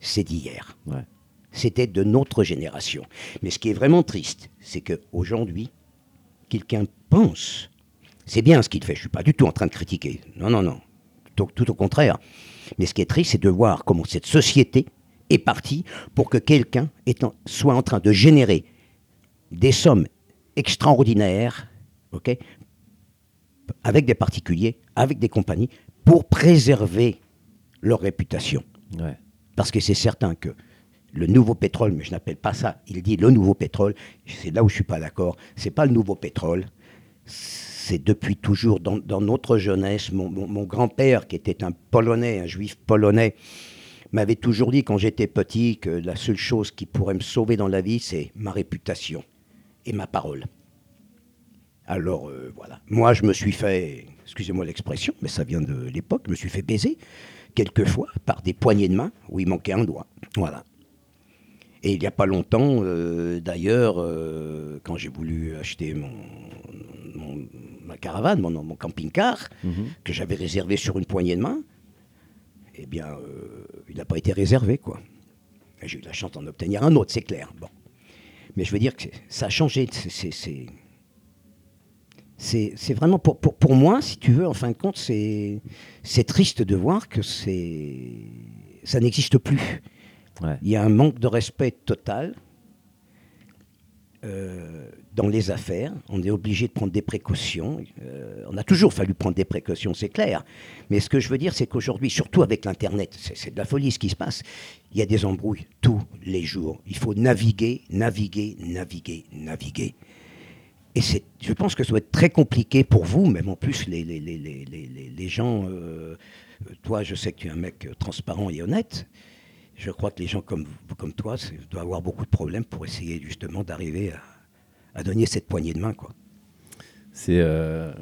C'est d'hier. Ouais. C'était de notre génération. Mais ce qui est vraiment triste, c'est qu'aujourd'hui, quelqu'un pense, c'est bien ce qu'il fait, je ne suis pas du tout en train de critiquer, non, non, non, tout, tout au contraire. Mais ce qui est triste, c'est de voir comment cette société est partie pour que quelqu'un soit en train de générer des sommes extraordinaires, avec des particuliers, avec des compagnies, pour préserver leur réputation. Ouais. Parce que c'est certain que le nouveau pétrole, mais je n'appelle pas ça, il dit le nouveau pétrole, c'est là où je suis pas d'accord, c'est pas le nouveau pétrole, c'est depuis toujours dans, dans notre jeunesse, mon, mon- mon grand-père qui était un Polonais, un juif polonais, m'avait toujours dit quand j'étais petit que la seule chose qui pourrait me sauver dans la vie, c'est ma réputation et ma parole. Alors euh, voilà, moi je me suis fait, excusez-moi l'expression, mais ça vient de l'époque, je me suis fait baiser quelquefois par des poignées de main où il manquait un doigt. Voilà. Et il n'y a pas longtemps, euh, d'ailleurs, euh, quand j'ai voulu acheter mon, mon- ma caravane, mon, mon camping-car, que j'avais réservé sur une poignée de main, eh bien, euh, il n'a pas été réservé, quoi. J'ai eu la chance d'en obtenir un autre, c'est clair. Bon. Mais je veux dire que ça a changé. c'est- c'est- vraiment pour, pour, pour moi, si tu veux, en fin de compte, c'est c'est triste de voir que c'est ça n'existe plus. Ouais. Il y a un manque de respect total euh, dans les affaires. On est obligé de prendre des précautions. Euh, on a toujours fallu prendre des précautions, c'est clair. Mais ce que je veux dire, c'est qu'aujourd'hui, surtout avec l'Internet, c'est de la folie ce qui se passe. Il y a des embrouilles tous les jours. Il faut naviguer, naviguer, naviguer, naviguer. Et je pense que ça doit être très compliqué pour vous, même en plus les, les, les, les, les, gens. euh, toi, je sais que tu es un mec euh, transparent et honnête. je crois que les gens comme, comme toi doivent avoir beaucoup de problèmes pour essayer justement d'arriver à, à donner cette poignée de main. Quoi. C'est euh,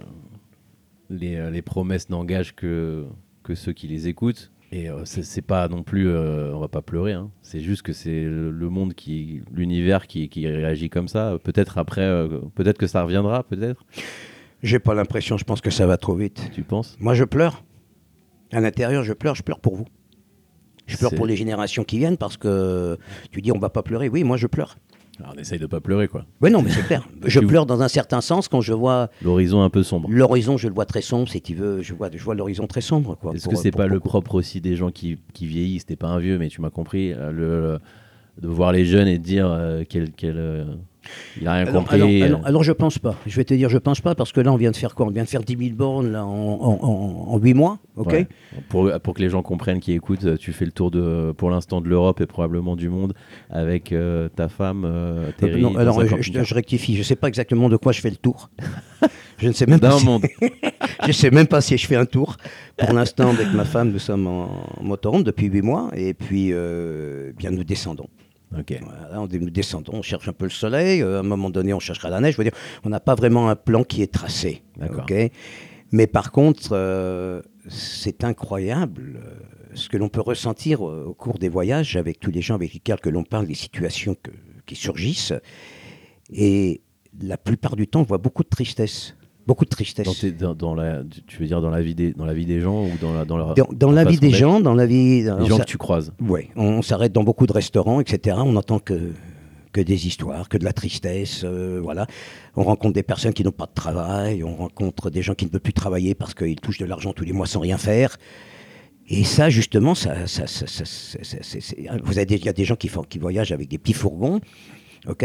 les, euh, les promesses n'engagent que, que ceux qui les écoutent. Et euh, c'est pas non plus, euh, on va pas pleurer. hein. C'est juste que c'est le, monde qui, l'univers qui, qui réagit comme ça. Peut-être après, euh, peut-être que ça reviendra. Peut-être. J'ai pas l'impression, je pense que ça va trop vite. Tu penses? Moi, je pleure. À l'intérieur, je pleure, je pleure pour vous. Je pleure pour les générations qui viennent parce que tu dis on va pas pleurer. Oui, moi je pleure. Alors, On essaye de pas pleurer quoi. Oui, non, mais c'est clair. Je pleure dans un certain sens quand je vois L'horizon un peu sombre. l'horizon, je le vois très sombre, si tu veux. Je vois, je vois l'horizon très sombre. quoi, Est-ce que c'est pas le propre aussi des gens qui, qui vieillissent? T'es pas un vieux, mais tu m'as compris. euh, Le, de voir les jeunes et de dire euh, quel, quel, euh, il rien Alors, compris. alors, alors, euh, alors, je pense pas. Je vais te dire, je pense pas parce que là, on vient de faire quoi? On vient de faire 10 000 bornes là, en, en, en, 8 mois. ok? Ouais. Pour, pour que les gens comprennent, qui écoutent, euh, tu fais le tour de, pour l'instant de l'Europe et probablement du monde avec euh, ta femme, euh, Terry. Non, dans alors, je, camping-car. je- je rectifie. Je sais pas exactement de quoi je fais le tour. je ne sais même pas. Si- monde. Je sais même pas si je fais un tour. Pour l'instant, avec ma femme, nous sommes en, en motorhome depuis 8 mois. Et puis, euh, bien, nous descendons. Ok. Voilà, on, nous descendons, on cherche un peu le soleil. euh, à un moment donné, on cherchera la neige. Je veux dire, on n'a pas vraiment un plan qui est tracé. D'accord. ok? Mais par contre, euh, c'est incroyable euh, ce que l'on peut ressentir au cours des voyages avec tous les gens avec lesquels que l'on parle, les situations que- qui surgissent. Et la plupart du temps, on voit beaucoup de tristesse. Beaucoup de tristesse. Dans, tes- dans- dans la, tu veux dire dans la vie des, dans la vie des gens ou dans la, dans leur, Dans, dans la vie des d'être gens, dans la vie. Les on gens que tu croises. Ouais, on, on s'arrête dans beaucoup de restaurants, etc. On n'entend que, que des histoires, que de la tristesse, euh, voilà. On rencontre des personnes qui n'ont pas de travail, on rencontre des gens qui ne peuvent plus travailler parce qu'ils touchent de l'argent tous les mois sans rien faire. Et ça, justement, ça, ça, ça- ça- c'est- c'est- vous avez des- il y a des gens qui, font, qui voyagent avec des petits fourgons, ok,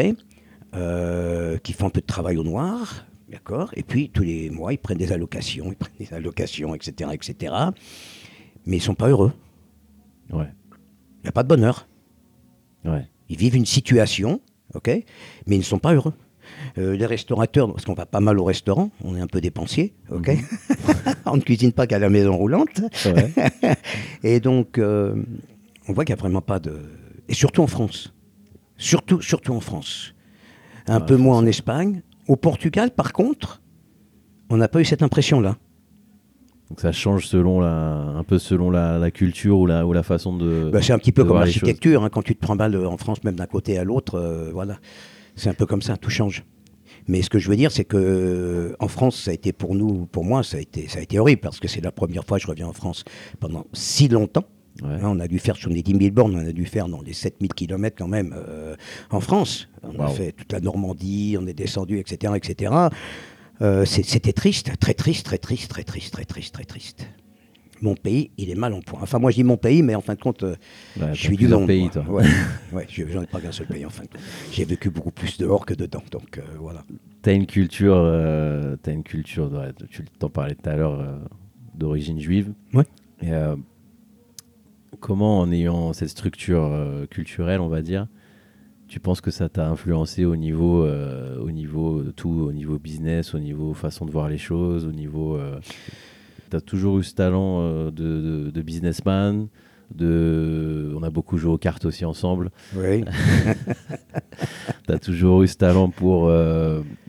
euh, qui font un peu de travail au noir, d'accord. Et puis tous les mois, ils prennent des allocations, ils prennent des allocations, etc., etc. Mais ils sont pas heureux. Ouais. Il n'y a pas de bonheur. Ouais. Ils vivent une situation, ok, mais ils ne sont pas heureux. Euh, les restaurateurs, parce qu'on va pas mal au restaurant, on est un peu dépensier, ok. on ne cuisine pas qu'à la maison roulante, et donc euh, on voit qu'il n'y a vraiment pas de, et surtout en France, surtout surtout en France, un peu moins en Espagne. Au Portugal, par contre, on n'a pas eu cette impression-là. Donc ça change selon la, un peu selon la, la culture ou la, ou la façon de. Bah, c'est un petit peu comme l'architecture, hein, quand tu te prends mal euh, en France, même d'un côté à l'autre, euh, voilà. C'est un peu comme ça, tout change. Mais ce que je veux dire, c'est que euh, en France, ça a été pour nous, pour moi, ça a été, ça a été horrible parce que c'est la première fois que je reviens en France pendant si longtemps. Ouais. Hein, on a dû faire sur les 10 000 bornes, on a dû faire dans les 7000 km quand même euh, en France. On a fait toute la Normandie, on est descendu, etc. etc. Euh, C'était triste, très triste, très triste, très triste, très triste, très triste. Mon pays, il est mal en point. Enfin, moi, je dis mon pays, mais en fin de compte, euh, Ouais, je suis du monde. pays, toi. Ouais, ouais, je- j'en ai pas qu'un seul pays, en fin de compte. J'ai vécu beaucoup plus dehors que dedans, donc voilà. Une culture, euh, t'as une culture, ouais, tu t'en parlais tout à l'heure, d'origine juive. Ouais. Et, comment, en ayant cette structure euh, culturelle, on va dire, tu penses que ça t'a influencé au niveau, euh, au niveau tout, au niveau business, au niveau façon de voir les choses, au niveau. euh, t'as toujours eu ce talent euh, de, de- de businessman. De, on a beaucoup joué aux cartes aussi ensemble. Oui. Tu as toujours eu ce talent pour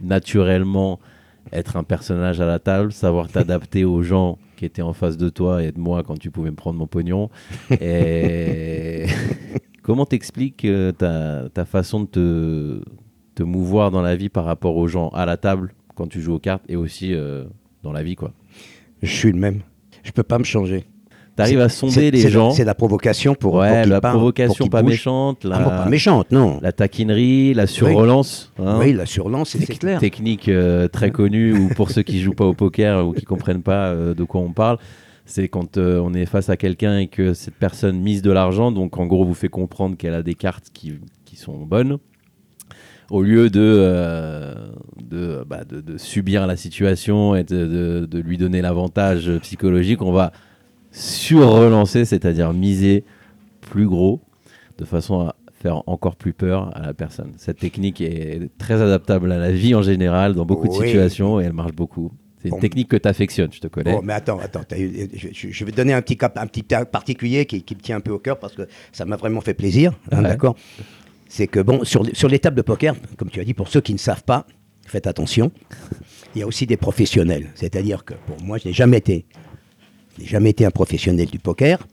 naturellement être un personnage à la table, savoir t'adapter aux gens qui étaient en face de toi et de moi quand tu pouvais me prendre mon pognon. Et comment t'expliques euh, ta, ta façon de te, te mouvoir dans la vie par rapport aux gens à la table quand tu joues aux cartes et aussi euh, dans la vie quoi? Je suis le même. Je peux pas me changer. T'arrives à sonder les gens. C'est la provocation pour. pour ouais, qu'ils la pour provocation pas méchante, la, Ah, bon, pas méchante, non. la taquinerie, la surrelance. hein. Oui, la surlance, c'est clair. Technique euh, très connue ou pour ceux qui jouent pas au poker ou qui comprennent pas euh, de quoi on parle, c'est quand euh, on est face à quelqu'un et que cette personne mise de l'argent, donc en gros vous fait comprendre qu'elle a des cartes qui, qui sont bonnes, au lieu de, euh, de, bah, de, de subir la situation et de lui donner l'avantage psychologique, on va sur-relancer, c'est-à-dire miser plus gros, de façon à faire encore plus peur à la personne. Cette technique est très adaptable à la vie en général, dans beaucoup de situations, et elle marche beaucoup. C'est une Bon. technique que tu affectionnes, je te connais. Bon, mais attends, attends. je, vais te donner un petit cas, un petit cas particulier qui, qui me tient un peu au cœur parce que ça m'a vraiment fait plaisir. hein, Ouais. D'accord? C'est que, bon, sur, les- sur les tables de poker, comme tu as dit, pour ceux qui ne savent pas, faites attention, il y a aussi des professionnels. C'est-à-dire que, pour moi, je n'ai jamais été, n'ai jamais été un professionnel du poker.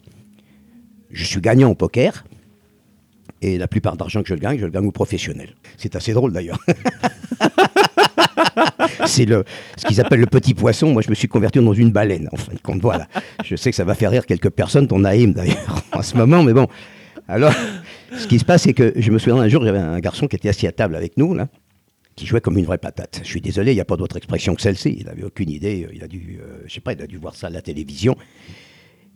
Je suis gagnant au poker. Et la plupart d'argent que je gagne, je le gagne au professionnel. C'est assez drôle d'ailleurs. c'est ce qu'ils appellent le petit poisson. Moi, je me suis converti dans une baleine, en fin de compte. Voilà. Je sais que ça va faire rire quelques personnes, ton Naïm d'ailleurs, en ce moment, mais bon. Alors, ce qui se passe, c'est que je me souviens un jour, j'avais un garçon qui était assis à table avec nous, là, qui jouait comme une vraie patate. Je suis désolé, il n'y a pas d'autre expression que celle-ci. Il n'avait aucune idée. Il a dû, euh, je sais pas, il a dû voir ça à la télévision.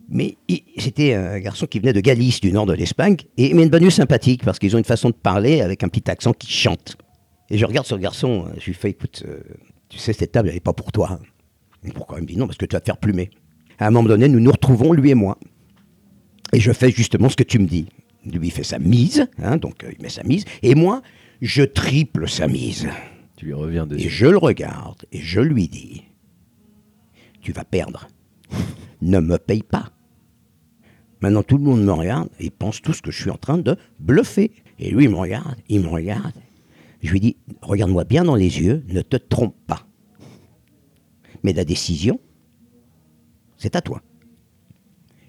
Mais c'était un garçon qui venait de Galice, du nord de l'Espagne, et mais devenu sympathique parce qu'ils ont une façon de parler avec un petit accent qui chante. Et je regarde ce garçon, euh, je lui fais écoute, euh, tu sais, cette table, elle n'est pas pour toi. Pourquoi Il me dit non, parce que tu vas te faire plumer. À un moment donné, nous nous retrouvons, lui et moi. Et je fais justement ce que tu me dis. Lui, il fait sa mise, hein, donc euh, il met sa mise, et moi, je triple sa mise. Tu lui reviens Et dessus. je le regarde et je lui dis Tu vas perdre. Ne me paye pas. Maintenant, tout le monde me regarde et ils pensent tous que je suis en train de bluffer. Et lui, il me regarde, il me regarde. Je lui dis Regarde-moi bien dans les yeux, ne te trompe pas. Mais la décision, c'est à toi.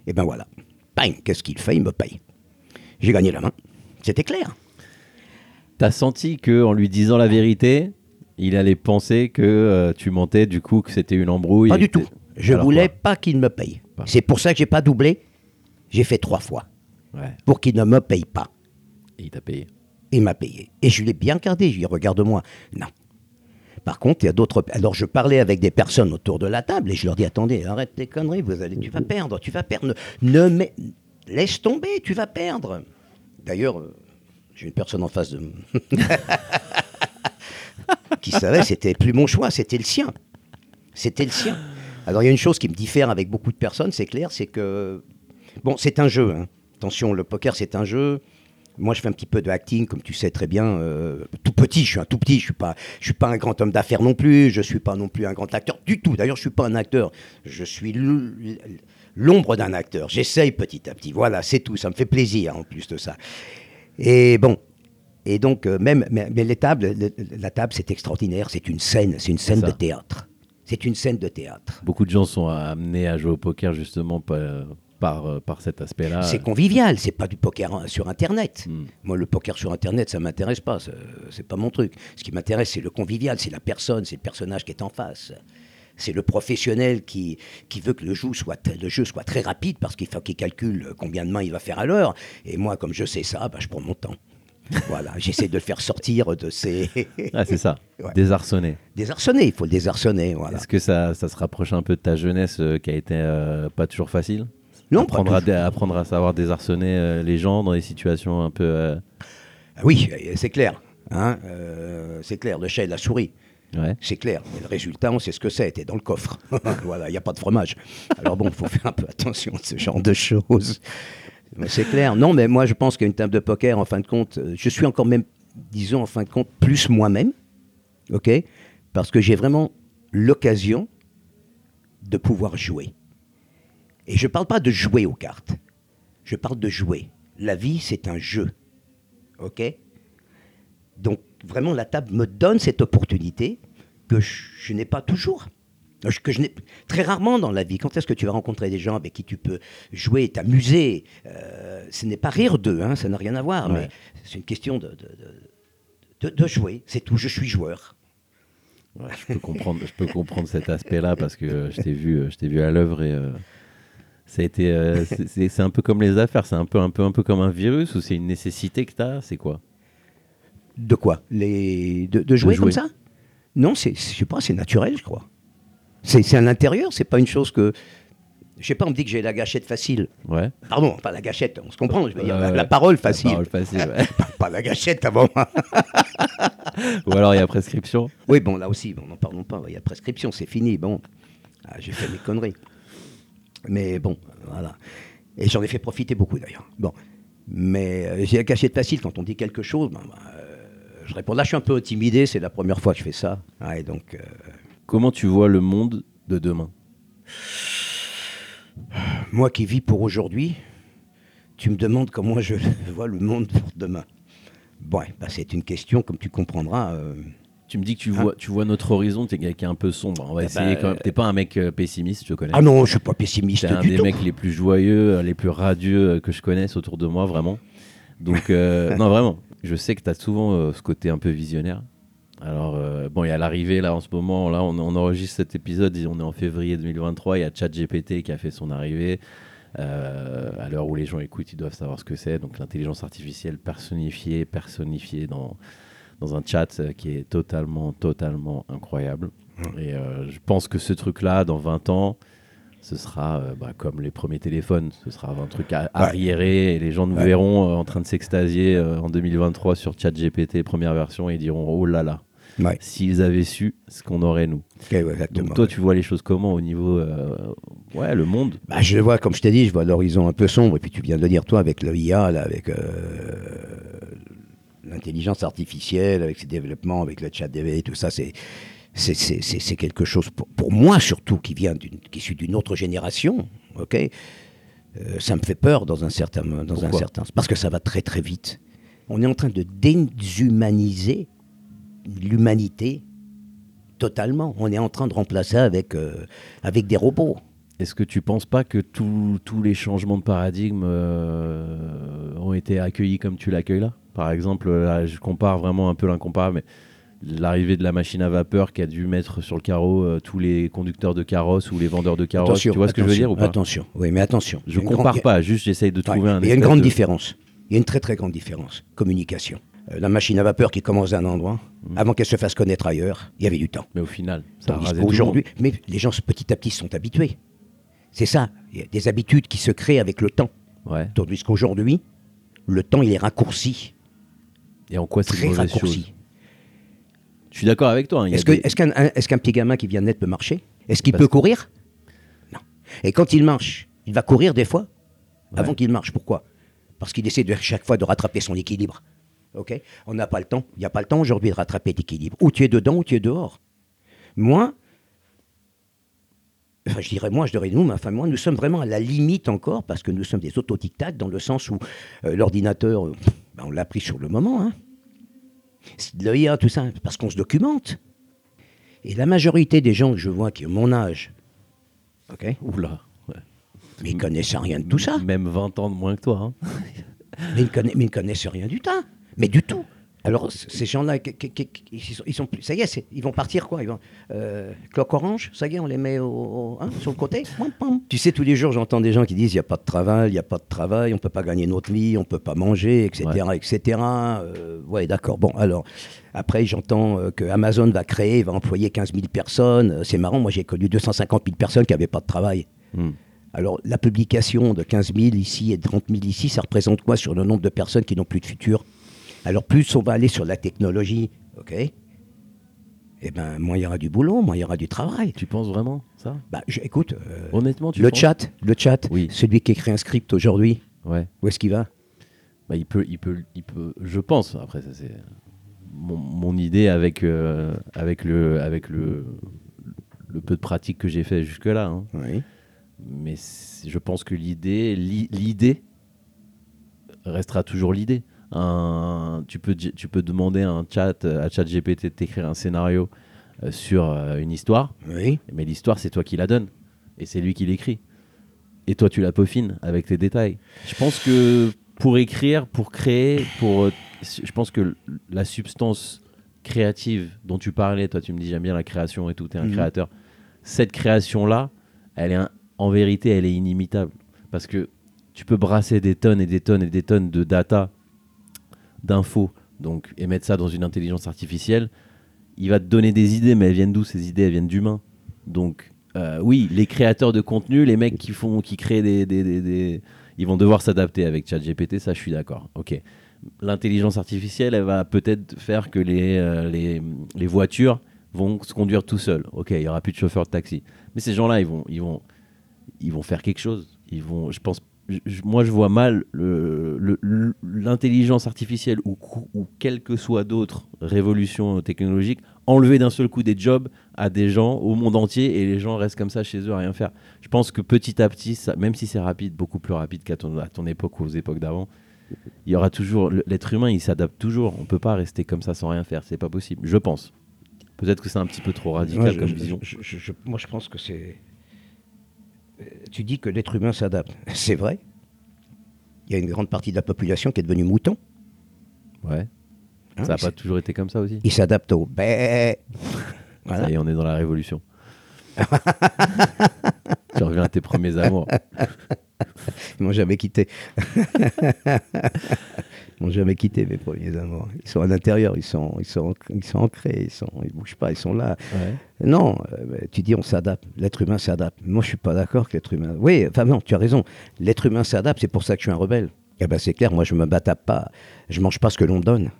Et ben voilà. Bang, qu'est-ce qu'il fait? Il me paye. J'ai gagné la main. C'était clair. T'as senti que en lui disant la vérité, il allait penser que euh, tu mentais, du coup que c'était une embrouille. Pas du tout. Je Alors voulais pas qu'il me paye. C'est pour ça que j'ai pas doublé. J'ai fait trois fois Ouais, pour qu'il ne me paye pas. et il t'a payé. Il m'a payé. Et je l'ai bien gardé. Je lui ai dit, regarde-moi. Non. Par contre, il y a d'autres. Alors, je parlais avec des personnes autour de la table et je leur dis attendez, arrête tes conneries, vous allez, tu vas perdre, tu vas perdre. Ne, ne laisse tomber, tu vas perdre. D'ailleurs, euh, j'ai une personne en face de qui savait, c'était plus mon choix, c'était le sien. C'était le sien. Alors, il y a une chose qui me diffère avec beaucoup de personnes, c'est clair, c'est que bon, c'est un jeu. hein. Attention, le poker, c'est un jeu. Moi, je fais un petit peu de acting, comme tu sais très bien. euh, tout petit, je suis un tout petit. Je suis pas, suis pas un grand homme d'affaires non plus. Je suis pas non plus un grand acteur du tout. D'ailleurs, je suis pas un acteur. Je suis l'ombre d'un acteur. J'essaye petit à petit. Voilà, c'est tout. Ça me fait plaisir en plus de ça. Et bon. Et donc, euh, même, mais, mais les tables, le- la table, c'est extraordinaire. C'est une scène. C'est une scène de théâtre. C'est une scène de théâtre. Beaucoup de gens sont amenés à jouer au poker justement par, par, euh, par cet aspect-là. C'est convivial, c'est pas du poker en- sur Internet. Hmm. Moi, le poker sur Internet, ça m'intéresse pas, c'est pas mon truc. Ce qui m'intéresse, c'est le convivial, c'est la personne, c'est le personnage qui est en face. C'est le professionnel qui, qui veut que le jeu, soit, le jeu soit très rapide parce qu'il faut qu'il calcule combien de mains il va faire à l'heure. Et moi, comme je sais ça, bah, je prends mon temps. voilà, j'essaie de le faire sortir de ses Ah, c'est ça, Ouais. désarçonné. désarçonner. Il faut le désarçonner, voilà. Est-ce que ça, ça se rapproche un peu de ta jeunesse euh, qui a été euh, pas toujours facile? Non, pas apprendre, à, apprendre à savoir désarçonner euh, les gens dans des situations un peu. Ah oui, c'est clair. hein, c'est clair, le chat et la souris. C'est clair. Mais le résultat, on sait ce que c'est. T'es dans le coffre. voilà, il n'y a pas de fromage. Alors bon, il faut faire un peu attention à ce genre de choses. Mais c'est clair. Non, mais moi, je pense qu'une table de poker, en fin de compte, euh, je suis encore même, disons, en fin de compte, plus moi-même. OK Parce que j'ai vraiment l'occasion de pouvoir jouer. Et je ne parle pas de jouer aux cartes. Je parle de jouer. La vie, c'est un jeu. OK? Donc vraiment, la table me donne cette opportunité que je, je n'ai pas toujours. Que je n'ai très rarement dans la vie. Quand est-ce que tu vas rencontrer des gens avec qui tu peux jouer, t'amuser Euh, Ce n'est pas rire d'eux, hein, ça n'a rien à voir, Ouais. mais c'est une question de, de, de- de- de jouer. C'est tout. Je suis joueur. Ouais, je peux comprendre, je peux comprendre cet aspect-là parce que euh, je t'ai vu, euh, je vu à l'œuvre et euh, euh, c'est un peu comme les affaires, c'est un peu, un peu, un peu comme un virus ou c'est une nécessité que tu as, c'est quoi? De quoi? Les de, de jouer, jouer. comme ça? Non, c'est, je sais pas, c'est naturel, je crois. C'est, c'est à l'intérieur. C'est pas une chose que. Je sais pas. On me dit que j'ai la gâchette facile. Ouais. Pardon, pas la gâchette. On se comprend. Je veux dire la, parole La facile. parole facile, ouais. pas la gâchette avant. ou alors il y a prescription. Oui, bon, là aussi, bon, n'en parlons pas. Il y a prescription, c'est fini. Bon, Ah, j'ai fait mes conneries. Mais bon, voilà. Et j'en ai fait profiter beaucoup d'ailleurs. Bon, mais euh, j'ai la cachette facile quand on dit quelque chose. ben, ben, je réponds. Là, je suis un peu intimidé. C'est la première fois que je fais ça. Ouais, donc, euh, Comment tu vois le monde de demain? Moi qui vis pour aujourd'hui, tu me demandes comment je vois le monde pour demain. Bon, bah, c'est une question, comme tu comprendras. euh, Tu me dis que tu Ah. vois, tu vois notre horizon, quelqu'un qui est un peu sombre. On va Ah essayer bah, quand même. T'es pas un mec euh, pessimiste, je connais. Ah non, je suis pas pessimiste T'es un du des tout. mecs les plus joyeux, les plus radieux que je connaisse autour de moi, vraiment. Donc, euh, non, vraiment. Je sais que tu as souvent euh, ce côté un peu visionnaire. Alors, euh, bon, il y a l'arrivée, là, en ce moment. Là, on, on enregistre cet épisode, on est en février 2023. Il y a ChatGPT qui a fait son arrivée. Euh, à l'heure où les gens écoutent, ils doivent savoir ce que c'est. Donc, l'intelligence artificielle personnifiée, personnifiée dans, dans un chat qui est totalement, totalement incroyable. Et je pense que ce truc-là, dans 20 ans, ce sera euh, bah, comme les premiers téléphones, ce sera un truc arriéré et les gens nous Ouais. verront euh, en train de s'extasier euh, en 2023 sur ChatGPT première version et ils diront oh là là, Ouais, s'ils avaient su ce qu'on aurait nous. ok, ouais, exactement. Donc toi tu vois les choses comment au niveau ouais le monde? Bah, je vois, comme je t'ai dit, je vois l'horizon un peu sombre. Et puis tu viens de le dire, toi, avec le IA, là, avec l'intelligence artificielle, avec ses développements, avec le chat DV, tout ça, c'est. C'est, quelque chose, pour, pour moi surtout, qui vient d'une, qui suis d'une autre génération, ok? Euh, Ça me fait peur dans un certain, dans un certain, parce que ça va très très vite. On est en train de déshumaniser l'humanité totalement. On est en train de remplacer avec, euh, avec des robots. Est-ce que tu penses pas que tous tous les changements de paradigme euh, ont été accueillis comme tu l'accueilles là? Par exemple, là, je compare vraiment un peu l'incomparable, mais l'arrivée de la machine à vapeur qui a dû mettre sur le carreau euh, tous les conducteurs de carrosses ou les vendeurs de carrosses. tu vois ce que je veux dire ou pas? Attention, oui, mais attention. Je compare grande- pas, juste j'essaye de Ouais, trouver un. Il y a une grande de- différence. Il y a une très très grande différence. Communication. Euh, la machine à vapeur qui commence à un endroit, Mm. avant qu'elle se fasse connaître ailleurs, il y avait du temps. Mais au final, ça a Tandis rasé tout le mais les gens petit à petit sont habitués. C'est ça. Il y a des habitudes qui se créent avec le temps. Ouais. Tandis qu'aujourd'hui, le temps il est raccourci, Et en quoi c'est une mauvaise chose? Je suis d'accord avec toi. hein, Est-ce des- qu'un petit gamin qui vient de naître peut marcher? Est-ce qu'il peut courir? Non. Et quand il marche, il va courir des fois? Avant qu'il marche. Pourquoi? Parce qu'il essaie de chaque fois de rattraper son équilibre. Ok? On n'a pas le temps. Il n'y a pas le temps aujourd'hui de rattraper l'équilibre. Ou tu es dedans ou tu es dehors. Moi, enfin, je dirais moi, je dirais nous, mais enfin moi, nous sommes vraiment à la limite encore parce que nous sommes des autodictates dans le sens où euh, l'ordinateur, euh, ben, on l'a pris sur le moment. Hein. C'est de l'IA, tout ça, parce qu'on se documente. Et la majorité des gens que je vois qui ont mon âge, ok, Oula. ouais. mais ils connaissent rien de tout ça. Même 20 ans de moins que toi. hein. Mais ils, conna- mais ils connaissent rien du tout. Mais du tout. Alors, ces gens-là, ils, sont, plus. Ça y est, ils vont partir quoi ils vont, euh, Cloque orange, ça y est, on les met au, au- hein, sur le côté. Tu sais, tous les jours, j'entends des gens qui disent il n'y a pas de travail, il n'y a pas de travail, on ne peut pas gagner notre vie, on ne peut pas manger, etc. etc. Euh, ouais, d'accord. Bon, alors, après, j'entends euh, que Amazon va créer, va employer 15 000 personnes. C'est marrant, moi, j'ai connu 250 000 personnes qui n'avaient pas de travail. Hmm. Alors, la publication de 15 000 ici et de 30 000 ici, ça représente quoi sur le nombre de personnes qui n'ont plus de futur? Alors, plus on va aller sur la technologie, ok Eh ben, moins il y aura du boulot, moins il y aura du travail. Tu penses vraiment ça? Bah, je- écoute, euh, Honnêtement, tu le penses chat, le chat, Oui. celui qui écrit un script aujourd'hui, Ouais. où est-ce qu'il va? Bah, il peut, il peut, il peut. Je pense. Après, ça c'est mon, mon idée avec euh, avec le avec le le peu de pratique que j'ai fait jusque là. hein. Oui. Mais je pense que l'idée, l'i- l'idée restera toujours l'idée. Un- tu peux tu peux demander à un chat à chat GPT de t'écrire un scénario euh, sur euh, une histoire, Oui. mais l'histoire c'est toi qui la donne et c'est lui qui l'écrit. Et toi tu la peaufines avec tes détails. Je pense que pour écrire, pour créer, pour euh, je pense que la substance créative dont tu parlais, toi tu me dis j'aime bien la création et tout, tu es un Mhm. créateur. Cette création là, elle est un- en vérité, elle est inimitable parce que tu peux brasser des tonnes et des tonnes et des tonnes de data, d'infos, donc et mettre ça dans une intelligence artificielle. Il va te donner des idées, mais elles viennent d'où ces idées? Elles viennent d'humains. Donc euh, oui, les créateurs de contenu, les mecs qui font, qui créent des, des- des- ils vont devoir s'adapter avec ChatGPT. Ça, je suis d'accord. Ok. L'intelligence artificielle, elle va peut-être faire que les, euh, les, les voitures vont se conduire tout seuls. Ok, il y aura plus de chauffeurs de taxi. Mais ces gens-là, ils vont, ils vont, ils vont faire quelque chose. Ils vont, je pense, moi, je vois mal l'intelligence artificielle ou, ou quelle que soit d'autres révolutions technologiques enlever d'un seul coup des jobs à des gens au monde entier et les gens restent comme ça chez eux à rien faire. Je pense que petit à petit, ça, même si c'est rapide, beaucoup plus rapide qu'à ton, à ton époque ou aux époques d'avant, il y aura toujours l'être humain, il s'adapte toujours. On peut pas rester comme ça sans rien faire, c'est pas possible. Je pense. Peut-être que c'est un petit peu trop radical je- comme je- vision. je- moi, je pense que c'est. Tu dis que l'être humain s'adapte. C'est vrai. Il y a une grande partie de la population qui est devenue mouton. Ouais. hein. ça n'a pas toujours été comme ça aussi. Il s'adapte au bé. Voilà. Ça y est, on est dans la révolution. tu reviens à tes premiers amours. Ils m'ont jamais quitté. ils m'ont jamais quitté mes premiers amours. Ils sont à l'intérieur, ils sont, ils sont, ils sont ancrés, ils sont, ils bougent pas, ils sont là. Ouais. Non, euh, mais tu dis on s'adapte. L'être humain s'adapte. Moi, je suis pas d'accord que l'être humain. Oui, enfin non, tu as raison. L'être humain s'adapte. C'est pour ça que je suis un rebelle. Eh ben c'est clair. Moi, je me batape pas. Je mange pas ce que l'on me donne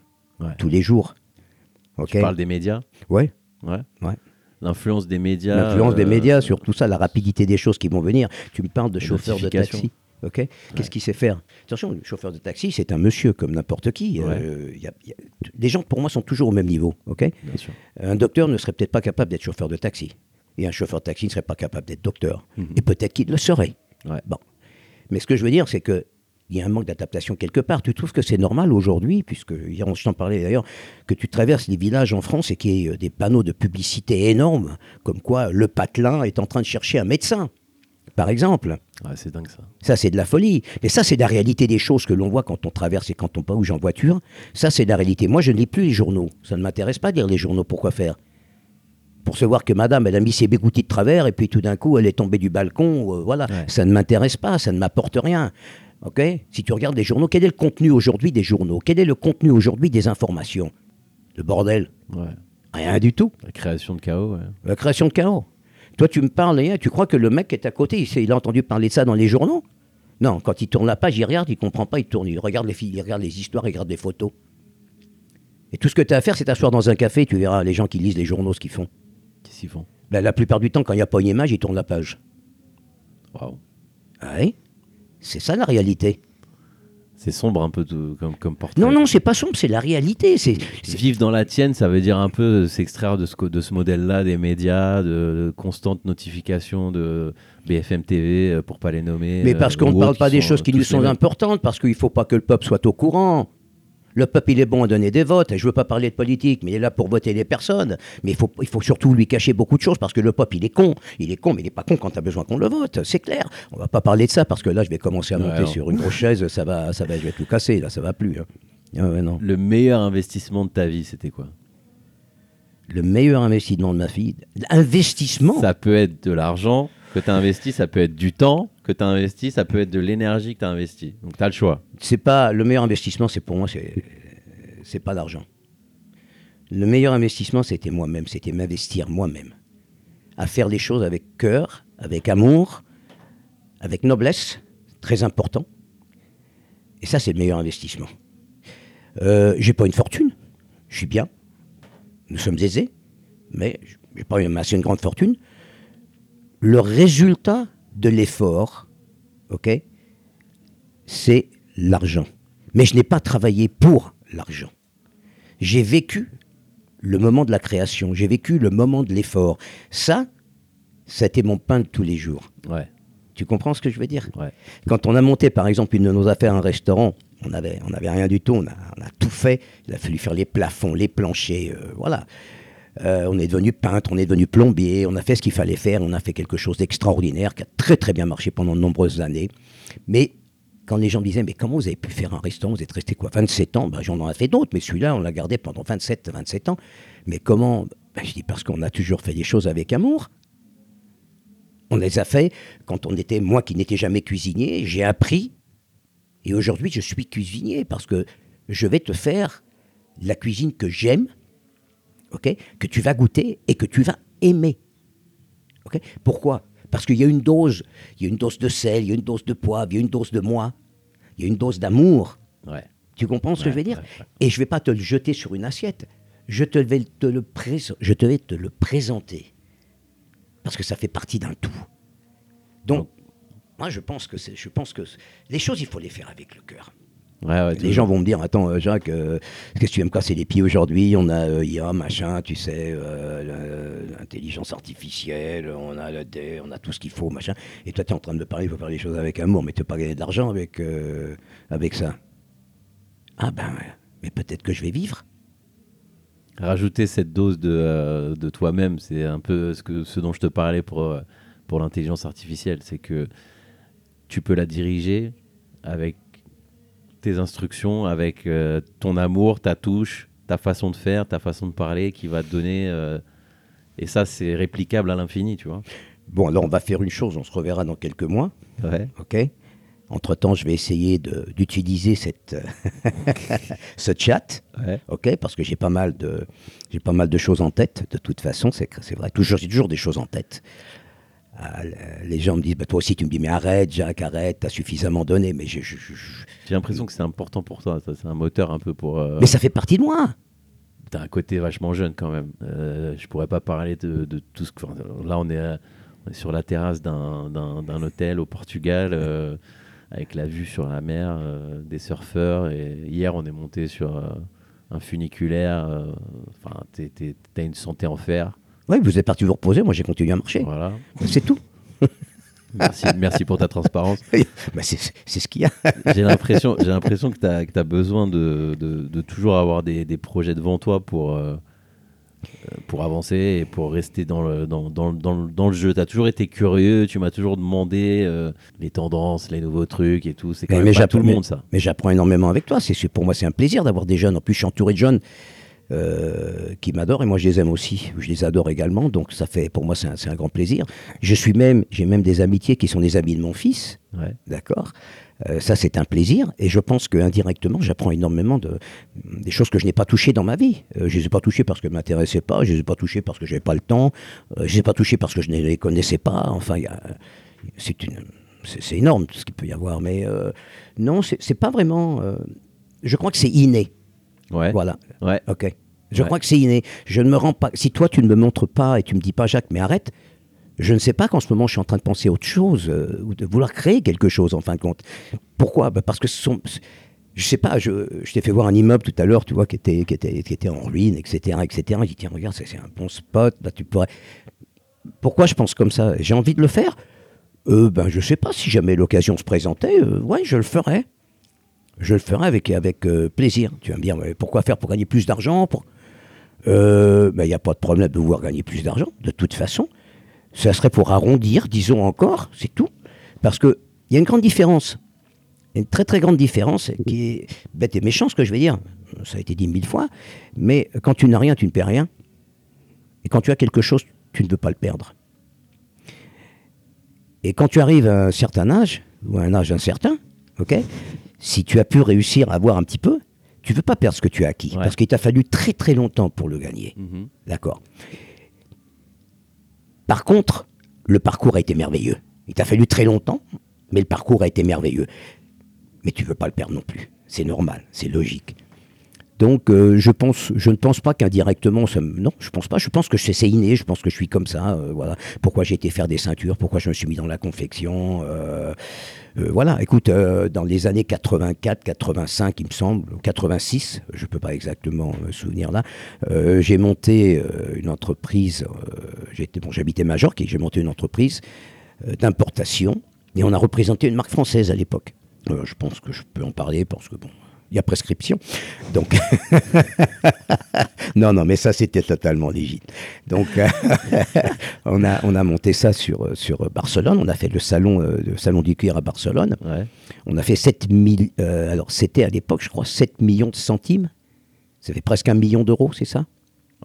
Ouais. tous les jours. Ok. Tu parles des médias? Ouais. Ouais. Ouais. L'influence des médias. L'influence des euh, médias sur tout ça, la rapidité des choses qui vont venir. Tu me parles de chauffeur de taxi. Ok? Qu'est-ce qu'il sait faire? Attention, le chauffeur de taxi, c'est un monsieur comme n'importe qui. Ouais. Euh, y a- il y a- les gens, pour moi, sont toujours au même niveau. Ok? Bien sûr. Un docteur ne serait peut-être pas capable d'être chauffeur de taxi. Et un chauffeur de taxi ne serait pas capable d'être docteur. Et peut-être qu'il le serait. Ouais. Bon. Mais ce que je veux dire, c'est que il y a un manque d'adaptation quelque part. Tu trouves que c'est normal aujourd'hui, puisque hier on s'en parlait d'ailleurs, que tu traverses les villages en France et qu'il y ait euh, des panneaux de publicité énormes, comme quoi le patelin est en train de chercher un médecin, par exemple. Ouais, c'est dingue ça. Ça, c'est de la folie. Mais ça, c'est la réalité des choses que l'on voit quand on traverse et quand on bouge en voiture. Ça, c'est la réalité. Moi, je ne lis plus les journaux. Ça ne m'intéresse pas de lire les journaux. Pourquoi faire? Pour se voir que madame, elle a mis ses bégoutis de travers et puis tout d'un coup, elle est tombée du balcon. euh, voilà. Ouais. Ça ne m'intéresse pas. Ça ne m'apporte rien. OK? Si tu regardes les journaux, quel est le contenu aujourd'hui des journaux? Quel est le contenu aujourd'hui des informations? Le bordel. Ouais. Rien du tout. La création de chaos. ouais. La création de chaos. Toi, tu me parles, et, tu crois que le mec qui est à côté, il, a entendu parler de ça dans les journaux? Non, quand il tourne la page, il regarde, il comprend pas, il tourne, il regarde les, filles, il regarde les histoires, il regarde les photos. Et tout ce que tu as à faire, c'est t'asseoir dans un café, tu verras les gens qui lisent les journaux ce qu'ils font. Qu'est-ce qu'ils font? Ben, la plupart du temps, quand il n'y a pas une image, ils tournent la page. Waouh. Ah oui? C'est ça la réalité. C'est sombre un peu tout- comme, comme portrait. Non, non, c'est pas sombre, c'est la réalité. C'est, Vivre dans la tienne, ça veut dire un peu s'extraire de ce, de ce modèle-là des médias, de, de constantes notifications de BFM TV, euh, pour pas les nommer. Mais euh, parce qu'on ne parle pas des choses qui tous nous sont importantes, parce qu'il ne faut pas que le peuple soit au courant. Le peuple, il est bon à donner des votes. Et je ne veux pas parler de politique, mais il est là pour voter les personnes. Mais il faut, il faut surtout lui cacher beaucoup de choses, parce que le peuple, il est con. Il est con, mais il n'est pas con quand tu as besoin qu'on le vote. C'est clair. On va pas parler de ça, parce que là, je vais commencer à Ouais, monter sur une grosse chaise. Ça va, ça va, je vais tout casser. Là, ça va plus. hein. Ah ouais, non. Le meilleur investissement de ta vie, c'était quoi? Le meilleur investissement de ma fille. Investissement? Ça peut être de l'argent que tu as investi, ça peut être du temps que tu as investi, ça peut être de l'énergie que tu as investi. Donc tu as le choix. c'est pas le meilleur investissement, c'est pour moi, c'est c'est pas l'argent. Le meilleur investissement, c'était moi-même, c'était m'investir moi-même, à faire les choses avec cœur, avec amour, avec noblesse, très important. Et ça, c'est le meilleur investissement. Euh, j'ai pas une fortune, je suis bien, nous sommes aisés, mais j'ai pas assez une grande fortune. Le résultat de l'effort, ok, c'est l'argent. Mais je n'ai pas travaillé pour l'argent. J'ai vécu le moment de la création, j'ai vécu le moment de l'effort. Ça, c'était mon pain de tous les jours. Ouais, Tu comprends ce que je veux dire? Ouais. Quand on a monté, par exemple, une de nos affaires, un restaurant, on n'avait on avait rien du tout, on a, on a tout fait. Il a fallu faire les plafonds, les planchers, euh, voilà. Euh, on est devenu peintre, on est devenu plombier, on a fait ce qu'il fallait faire, on a fait quelque chose d'extraordinaire qui a très très bien marché pendant de nombreuses années. Mais quand les gens me disaient, mais comment vous avez pu faire un restaurant? Vous êtes resté quoi? 27 ans? Ben, J'en ai fait d'autres, mais celui-là, on l'a gardé pendant 27, 27 ans. Mais comment? Ben, Je dis parce qu'on a toujours fait des choses avec amour. On les a fait quand on était, moi qui n'étais jamais cuisinier, j'ai appris. Et aujourd'hui, je suis cuisinier parce que je vais te faire la cuisine que j'aime, ok, que tu vas goûter et que tu vas aimer. ok Pourquoi? Parce qu'il y a une dose, il y a une dose de sel, il y a une dose de poivre, il y a une dose de moi, il y a une dose d'amour. Ouais. Tu comprends ce que je veux dire? ouais. Et je vais pas te le jeter sur une assiette. Je te vais te le je te vais te le présenter parce que ça fait partie d'un tout. Donc, moi, je pense que je pense que les choses, il faut les faire avec le cœur. Ouais, ouais, Les gens vont me dire Attends, euh, Jacques, euh, qu'est-ce que tu vas me casser les pieds aujourd'hui On a euh, IA, machin, tu sais, euh, l'intelligence artificielle, on a, le dé- on a tout ce qu'il faut, machin. Et toi, tu es en train de me parler, il faut faire les choses avec amour, mais tu pas gagner de l'argent avec, euh, avec ça. Ah ben, mais peut-être que je vais vivre. Rajouter cette dose de, de toi-même, c'est un peu ce, que, ce dont je te parlais pour, pour l'intelligence artificielle. C'est que tu peux la diriger avec tes instructions, avec euh, ton amour, ta touche, ta façon de faire, ta façon de parler qui va te donner. euh, et ça, c'est réplicable à l'infini, tu vois. Bon, alors on va faire une chose, on se reverra dans quelques mois. Ouais. Ok. Entre-temps, je vais essayer d'utiliser cette, ce chat, Ouais. ok, parce que j'ai pas mal de, j'ai pas mal de choses en tête. De toute façon, c'est vrai. Toujours, j'ai toujours des choses en tête. Ah, le- les gens me disent, bah, toi aussi, tu me dis, mais arrête, Jacques, arrête, t'as suffisamment donné. Mais J'ai l'impression que c'est important pour toi. ça, C'est un moteur un peu pour. euh, mais ça fait partie de moi. T'as un côté vachement jeune quand même. Euh, je pourrais pas parler de, de tout ce que. enfin, là, on est, euh, on est sur la terrasse d'un- hôtel au Portugal, euh, avec la vue sur la mer, euh, des surfeurs. Et hier, on est monté sur euh, un funiculaire. euh, Enfin, t'as une santé en fer. Oui, vous êtes parti vous reposer. Moi, j'ai continué à marcher. Voilà. C'est tout. Merci, merci pour ta transparence. Bah, c'est c'est ce qu'il y a. J'ai l'impression, j'ai l'impression que tu as, besoin de, de- de toujours avoir des, des projets devant toi pour, euh, pour avancer et pour rester dans le, dans, dans, dans le- dans le jeu. Tu as toujours été curieux, tu m'as toujours demandé euh, les tendances, les nouveaux trucs et tout. C'est quand Mais- même mais pas tout le monde, ça. Mais j'apprends énormément avec toi. C'est pour moi, c'est un plaisir d'avoir des jeunes. En plus, je suis entouré de jeunes euh, qui m'adorent et moi, je les aime aussi. Je les adore également. Donc, ça fait pour moi, c'est un, grand plaisir. Je suis même, j'ai même des amitiés qui sont des amis de mon fils. Ouais. D'accord? Euh, ça, c'est un plaisir. Et je pense que indirectement, j'apprends énormément de des choses que je n'ai pas touchées dans ma vie. Euh, je les ai pas touchées parce que ne m'intéressaient pas. Je les ai pas touchées parce que j'avais pas le temps. Euh, je les ai pas touchées parce que je ne les connaissais pas. Enfin, c'est une c'est c'est énorme tout ce qu'il peut y avoir. Mais euh, non, c'est c'est pas vraiment. euh, je crois que c'est inné. Ouais. Voilà. Ouais. Ok. Je Ouais. crois que c'est inné. Je ne me rends pas. Si toi, tu ne me montres pas et tu me dis pas, Jacques, mais arrête. Je ne sais pas qu'en ce moment, je suis en train de penser à autre chose euh, ou de vouloir créer quelque chose en fin de compte. Pourquoi? Bah, Parce que ce sont. Je sais pas, je, je t'ai fait voir un immeuble tout à l'heure, tu vois, qui était, qui, était, qui était en ruine, etc. etc. J'ai dit, tiens, regarde, c'est un bon spot, là, tu pourrais. Pourquoi je pense comme ça? J'ai envie de le faire? Euh, ben, Je sais pas, si jamais l'occasion se présentait, euh, ouais, je le ferais. Je le ferai avec, avec euh, plaisir. Tu vas me dire, mais pourquoi faire pour gagner plus d'argent pour... Euh, ben, Il n'y a pas de problème de vouloir gagner plus d'argent, de toute façon. Ça serait pour arrondir, disons encore, c'est tout. Parce qu'il y a une grande différence. Une très très grande différence qui est bête et méchant, ce que je vais dire. Ça a été dit mille fois. Mais quand tu n'as rien, tu ne perds rien. Et quand tu as quelque chose, tu ne veux pas le perdre. Et quand tu arrives à un certain âge, ou à un âge incertain, ok, si tu as pu réussir à avoir un petit peu, tu veux pas perdre ce que tu as acquis. Ouais. Parce qu'il t'a fallu très très longtemps pour le gagner. Mhm. D'accord. Par contre, le parcours a été merveilleux. Il t'a fallu très longtemps, mais le parcours a été merveilleux. Mais tu veux pas le perdre non plus. C'est normal, c'est logique. Donc, euh, je, pense, je ne pense pas qu'indirectement, ça non, je pense pas. Je pense que c'est inné, je pense que je suis comme ça. euh, voilà. Pourquoi j'ai été faire des ceintures, pourquoi je me suis mis dans la confection. euh, voilà, écoute, dans les années 84, 85, il me semble, ou 86, je ne peux pas exactement me souvenir là, j'ai monté une entreprise, bon, j'habitais Majorque et j'ai monté une entreprise d'importation et on a représenté une marque française à l'époque. Je pense que je peux en parler parce que bon, il y a prescription. Donc, non, non, mais ça c'était totalement légitime. Donc, on, a, on a monté ça sur, sur Barcelone. On a fait le salon, euh, le salon du cuir à Barcelone. Ouais. On a fait 7 000, euh, alors c'était à l'époque, je crois, 7 millions de centimes. Ça fait presque un million d'euros, c'est ça?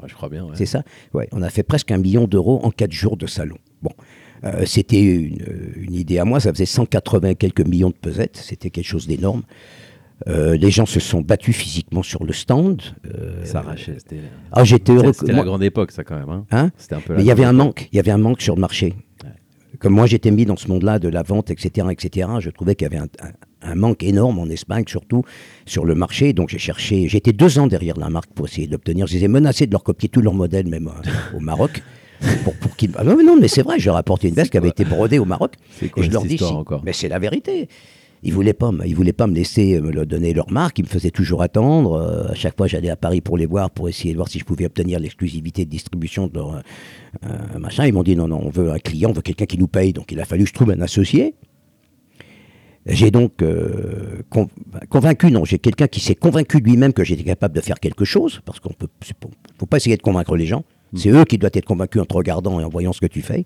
Ouais, je crois bien. ouais. c'est ça? Ouais, on a fait presque un million d'euros en quatre jours de salon. Bon, Euh, c'était une, une idée à moi, ça faisait 180 et quelques millions de pesettes, c'était quelque chose d'énorme. Euh, les gens se sont battus physiquement sur le stand. euh, Ça arrachait. C'était Ah, j'étais heureux. c'était Moi- la grande époque, ça, quand même. Hein Hein un peu Mais il y avait un manque, il y avait un manque sur le marché. Comme moi j'étais mis dans ce monde-là de la vente, etc., etc., je trouvais qu'il y avait un, un- un manque énorme en Espagne, surtout sur le marché. Donc j'ai cherché, j'étais deux ans derrière la marque pour essayer d'obtenir. Je les ai menacés de leur copier tous leurs modèles, même euh, au Maroc. Pour, pour qu'ils- Ah non, mais c'est vrai, j'ai rapporté une veste qui avait été brodée au Maroc. C'est quoi et je leur dis, si- encore? Mais c'est la vérité. Ils voulaient pas, ils voulaient pas me laisser euh, me donner leur marque. Ils me faisaient toujours attendre. Euh, à chaque fois, j'allais à Paris pour les voir, pour essayer de voir si je pouvais obtenir l'exclusivité de distribution de leur euh, machin. Ils m'ont dit non, non, on veut un client, on veut quelqu'un qui nous paye. Donc, il a fallu que je trouve un associé. J'ai donc euh, con- convaincu, non, j'ai quelqu'un qui s'est convaincu lui-même que j'étais capable de faire quelque chose, parce qu'on peut, faut pas essayer de convaincre les gens. C'est eux qui doivent être convaincus en te regardant et en voyant ce que tu fais.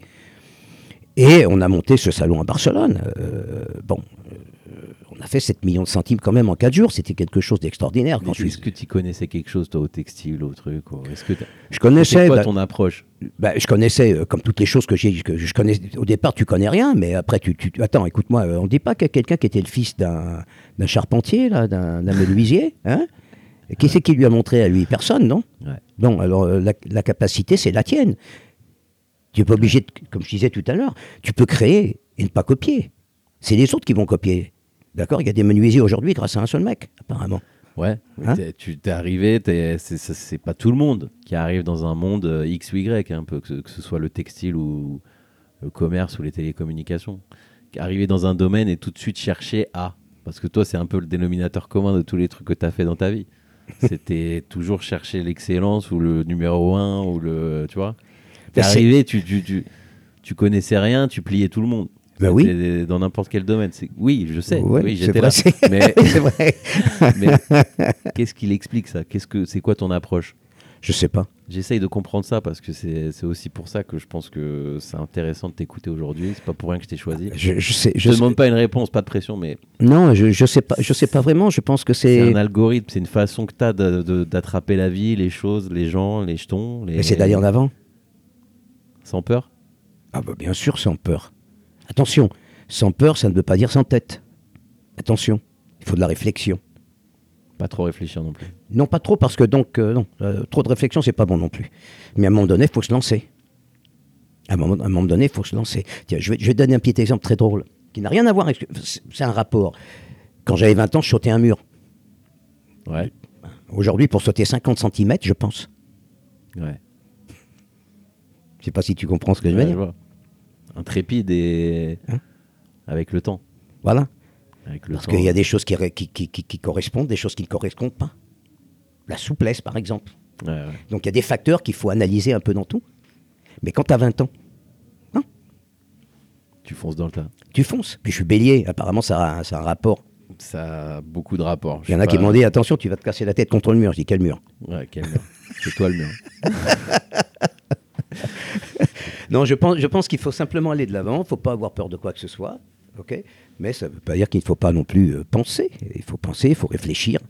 Et on a monté ce salon à Barcelone. Euh, bon, on a fait 7 millions de centimes quand même en 4 jours. C'était quelque chose d'extraordinaire. Mais Quand je, Est-ce que tu connaissais quelque chose, toi, au textile, au truc Est-ce que je c'est connaissais, quoi bah, ton approche? bah, je connaissais euh, comme toutes les choses que j'ai, que je connais. Au départ, tu connais rien, mais après, tu, tu- attends, écoute-moi, euh, on dit pas qu'il y a quelqu'un qui était le fils d'un, charpentier, d'un, menuisier, hein? Et Qui c'est qui lui a montré à lui? Personne, non? Ouais. Bon, alors euh, la, la capacité, c'est la tienne. Tu n'es pas obligé, de, comme je disais tout à l'heure, tu peux créer et ne pas copier. C'est les autres qui vont copier. D'accord Il y a des menuisiers aujourd'hui grâce à un seul mec, apparemment. Ouais, Hein tu t'es arrivé, c'est- pas tout le monde qui arrive dans un monde euh, X ou Y, un peu, que ce, que ce soit le textile ou le commerce ou les télécommunications. Arriver dans un domaine et tout de suite chercher à. Parce que toi, c'est un peu le dénominateur commun de tous les trucs que tu as fait dans ta vie. C'était toujours chercher l'excellence ou le numéro un ou le. Tu vois T'es Ben, arrivé, tu, tu, tu, tu connaissais rien, tu pliais tout le monde. Ben oui. Dans n'importe quel domaine. Oui, je sais. Ouais, oui, j'étais là. Mais mais qu'est-ce qu'il explique ça? Qu'est-ce que c'est quoi ton approche? Je sais pas. J'essaye de comprendre ça parce que c'est aussi pour ça que je pense que c'est intéressant de t'écouter aujourd'hui. C'est pas pour rien que je t'ai choisi. Je, je sais. Je Je te sais- demande pas une réponse, pas de pression, mais Non, je, je sais pas. Je sais pas vraiment. Je pense que c'est c'est. un algorithme, c'est une façon que tu as d'attraper la vie, les choses, les gens, les jetons. Les... Mais c'est d'aller en avant. Sans peur? Ah bah bien sûr, sans peur. Attention, sans peur, ça ne veut pas dire sans tête. Attention, il faut de la réflexion. Pas trop réfléchir non plus. Non, pas trop, parce que donc, euh, non, euh, trop de réflexion, c'est pas bon non plus. Mais à un moment donné, il faut se lancer. À un moment, à un moment donné, il faut se lancer. Tiens, je vais, je vais te donner un petit exemple très drôle, qui n'a rien à voir avec... c'est- un rapport. Quand j'avais 20 ans, je sautais un mur. Ouais. Aujourd'hui, pour sauter 50 cm, je pense. Ouais. Je sais pas si tu comprends ce que je veux dire. vois. Intrépide et Hein avec le temps. Voilà. Avec le Parce qu'il y a des choses qui, qui, qui- qui- correspondent, des choses qui ne correspondent pas. La souplesse, par exemple. Ouais, ouais. Donc il y a des facteurs qu'il faut analyser un peu dans tout. Mais quand tu as 20 ans, Tu fonces dans le tas. tu fonces. Puis je suis bélier, apparemment ça a, ça a un rapport. Ça a beaucoup de rapports. Il y en a qui m'ont dit attention, tu vas te casser la tête contre le mur. Je dis quel mur? Ouais, quel mur? C'est toi le mur. Non, je pense, qu'il faut simplement aller de l'avant. Il ne faut pas avoir peur de quoi que ce soit. ok? Mais ça ne veut pas dire qu'il ne faut pas non plus euh, penser. Il faut penser, il faut réfléchir.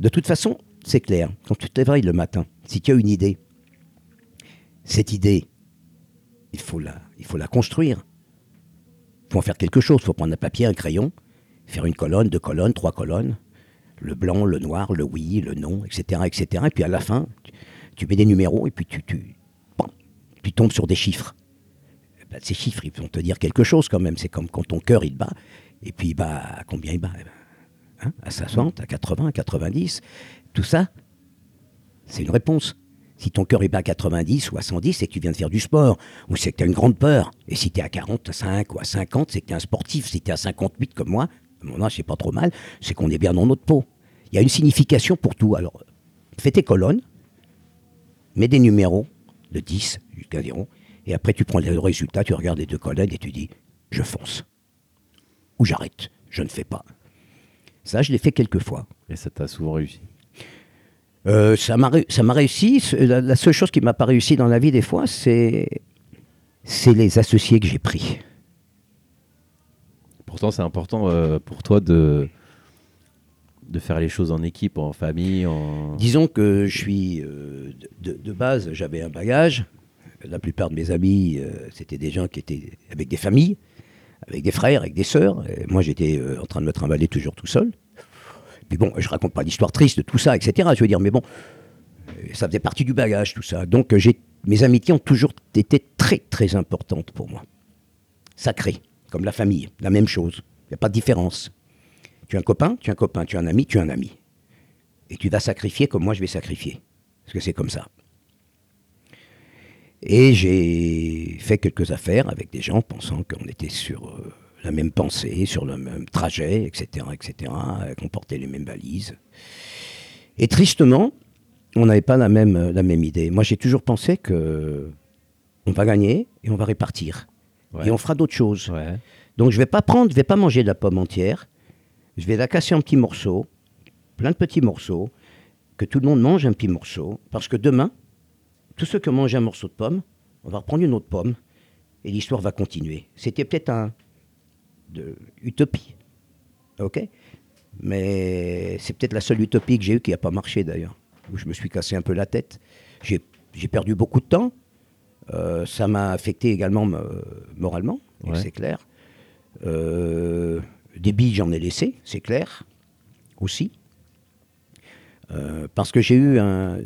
De toute façon, c'est clair. Quand tu te réveilles le matin, si tu as une idée, cette idée, il faut la, construire. Il faut en faire quelque chose. Il faut prendre un papier, un crayon, faire une colonne, deux colonnes, trois colonnes, le blanc, le noir, le oui, le non, etc., etc. Et puis à la fin, tu, mets des numéros et puis tu, tu tombes sur des chiffres. Ben, ces chiffres, ils vont te dire quelque chose quand même. C'est comme quand ton cœur, il bat. Et puis, bat à combien il bat? Eh ben, hein, À 60, à 80, à 90. Tout ça, c'est une réponse. Si ton cœur est bat à 90 ou à 110, c'est que tu viens de faire du sport, ou c'est que tu as une grande peur. Et si tu es à 45 ou à 50, c'est que tu es un sportif. Si tu es à 58 comme moi, mon âge, c'est pas trop mal, c'est qu'on est bien dans notre peau. Il y a une signification pour tout. Alors, fais tes colonnes, mets des numéros de 10 0, et après tu prends le résultat, tu regardes les deux colonnes et tu dis je fonce. Ou j'arrête, je ne fais pas. Ça, je l'ai fait quelques fois. Et ça t'a souvent réussi. Euh, ça m'a réussi. La, la seule chose qui m'a pas réussi dans la vie des fois, c'est les associés que j'ai pris. Pourtant, c'est important euh, pour toi de, de faire les choses en équipe, en famille. En... Disons que je suis euh, de base, j'avais un bagage. La plupart de mes amis, euh, c'était des gens qui étaient avec des familles, avec des frères, avec des sœurs. Moi, j'étais euh, en train de me trimballer toujours tout seul. Puis bon, je raconte pas l'histoire triste de tout ça, etc. Je veux dire, mais bon, euh, ça faisait partie du bagage, tout ça. Donc, mes amitiés ont toujours été très, très importantes pour moi. Sacrées, comme la famille, la même chose. Il n'y a pas de différence. Tu as un copain, tu as un copain, tu as un ami, tu as un ami. Et tu vas sacrifier comme moi je vais sacrifier. Parce que c'est comme ça. Et j'ai fait quelques affaires avec des gens pensant qu'on était sur, euh, la même pensée, sur le même trajet, etc., etc., euh, qu'on portait les mêmes valises. Et tristement, on n'avait pas la même, la même idée. Moi, j'ai toujours pensé que on va gagner et on va répartir. Ouais. Et on fera d'autres choses. Ouais. Donc je vais pas prendre, je vais pas manger de la pomme entière. Je vais la casser en petits morceaux, plein de petits morceaux, que tout le monde mange un petit morceau, parce que demain, tous ceux qui ont mangé un morceau de pomme, on va reprendre une autre pomme, et l'histoire va continuer. C'était peut-être un de utopie, ok, mais c'est peut-être la seule utopie que j'ai eue qui n'a pas marché d'ailleurs, où je me suis cassé un peu la tête. J'ai perdu beaucoup de temps. Euh, ça m'a affecté également euh, moralement, Ouais. c'est clair. Euh, des billes, j'en ai laissé, c'est clair, aussi. Euh, parce que j'ai eu, un,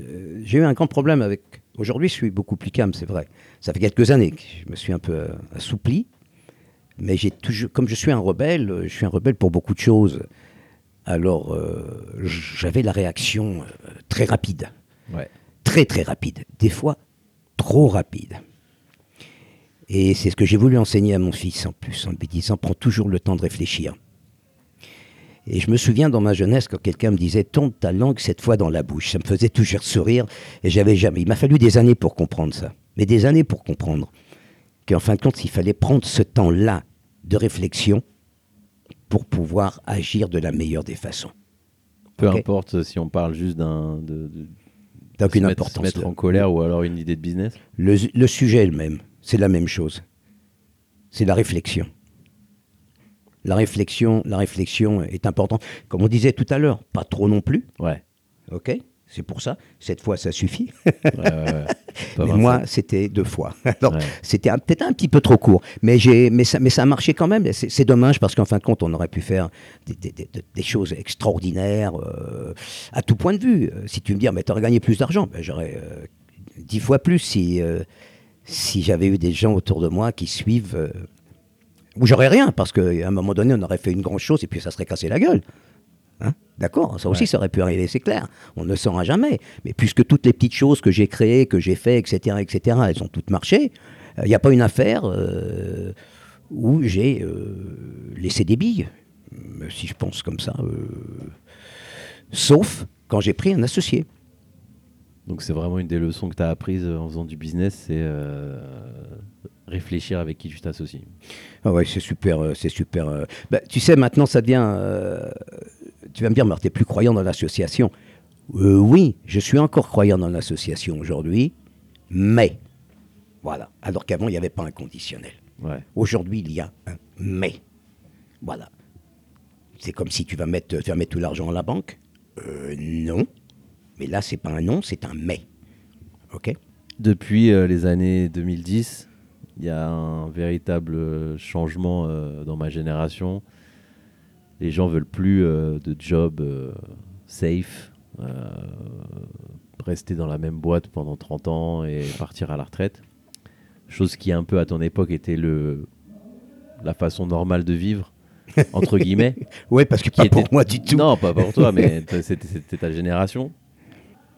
j'ai eu un grand problème avec. Aujourd'hui, je suis beaucoup plus calme, c'est vrai. Ça fait quelques années que je me suis un peu euh, assoupli. Mais j'ai toujours, comme je suis un rebelle, euh, je suis un rebelle pour beaucoup de choses. Alors, euh, j'avais la réaction euh, très rapide Ouais. très très rapide, des fois trop rapide. Et c'est ce que j'ai voulu enseigner à mon fils en plus, en lui disant prends toujours le temps de réfléchir. Et je me souviens dans ma jeunesse quand quelqu'un me disait tourne ta langue cette fois dans la bouche, ça me faisait toujours sourire et j'avais jamais. Il m'a fallu des années pour comprendre ça, mais des années pour comprendre qu'en fin de compte il fallait prendre ce temps-là de réflexion pour pouvoir agir de la meilleure des façons. Peu importe si on parle juste d'un. De, de- se mettre, se en colère ou alors une idée de business. Le, le sujet est le même, c'est la même chose. C'est la réflexion. La réflexion, la réflexion est importante. Comme on disait tout à l'heure, pas trop non plus, Ouais. ok C'est pour ça, cette fois ça suffit. Ouais, ouais, Mais moi, c'était deux fois. Alors, Ouais. c'était peut-être un petit peu trop court. Mais, j'ai, mais, ça, mais ça a marché quand même. C'est, dommage parce qu'en fin de compte, on aurait pu faire des, des- des- des choses extraordinaires euh, à tout point de vue. Euh, Si tu me dis, ah, mais tu aurais gagné plus d'argent, ben, j'aurais euh, dix fois plus si, euh, si j'avais eu des gens autour de moi qui suivent. Euh, ou j'aurais rien parce qu'à un moment donné, on aurait fait une grande chose et puis ça serait cassé la gueule. Hein? D'accord, ça aussi, Ouais. ça aurait pu arriver, c'est clair. On ne saura jamais. Mais puisque toutes les petites choses que j'ai créées, que j'ai fait, etc., etc., elles ont toutes marché, il n'y a pas une affaire euh, où j'ai euh, laissé des billes, euh, si je pense comme ça. euh, sauf quand j'ai pris un associé. Donc c'est vraiment une des leçons que tu as apprises en faisant du business, c'est euh, réfléchir avec qui tu t'associes. Ah ouais, c'est super, euh, c'est super. euh. Bah, tu sais, maintenant, ça devient. euh, tu vas me dire, mais tu n'es plus croyant dans l'association. Euh, oui, je suis encore croyant dans l'association aujourd'hui, mais. Voilà. Alors qu'avant, il n'y avait pas un conditionnel. Ouais. Aujourd'hui, il y a un mais. Voilà. C'est comme si tu vas mettre, tu vas mettre tout l'argent à la banque. Euh, non. Mais là, c'est pas un non, c'est un mais. OK? Depuis les années 2010, il y a un véritable euh, changement euh, dans ma génération. Les gens veulent plus euh, de job safe, rester dans la même boîte pendant 30 ans et partir à la retraite. Chose qui, un peu à ton époque, était le, la façon normale de vivre, entre guillemets. Ouais, parce que qui pas était- pour moi du tout. Non, pas pour toi, mais c'était ta génération.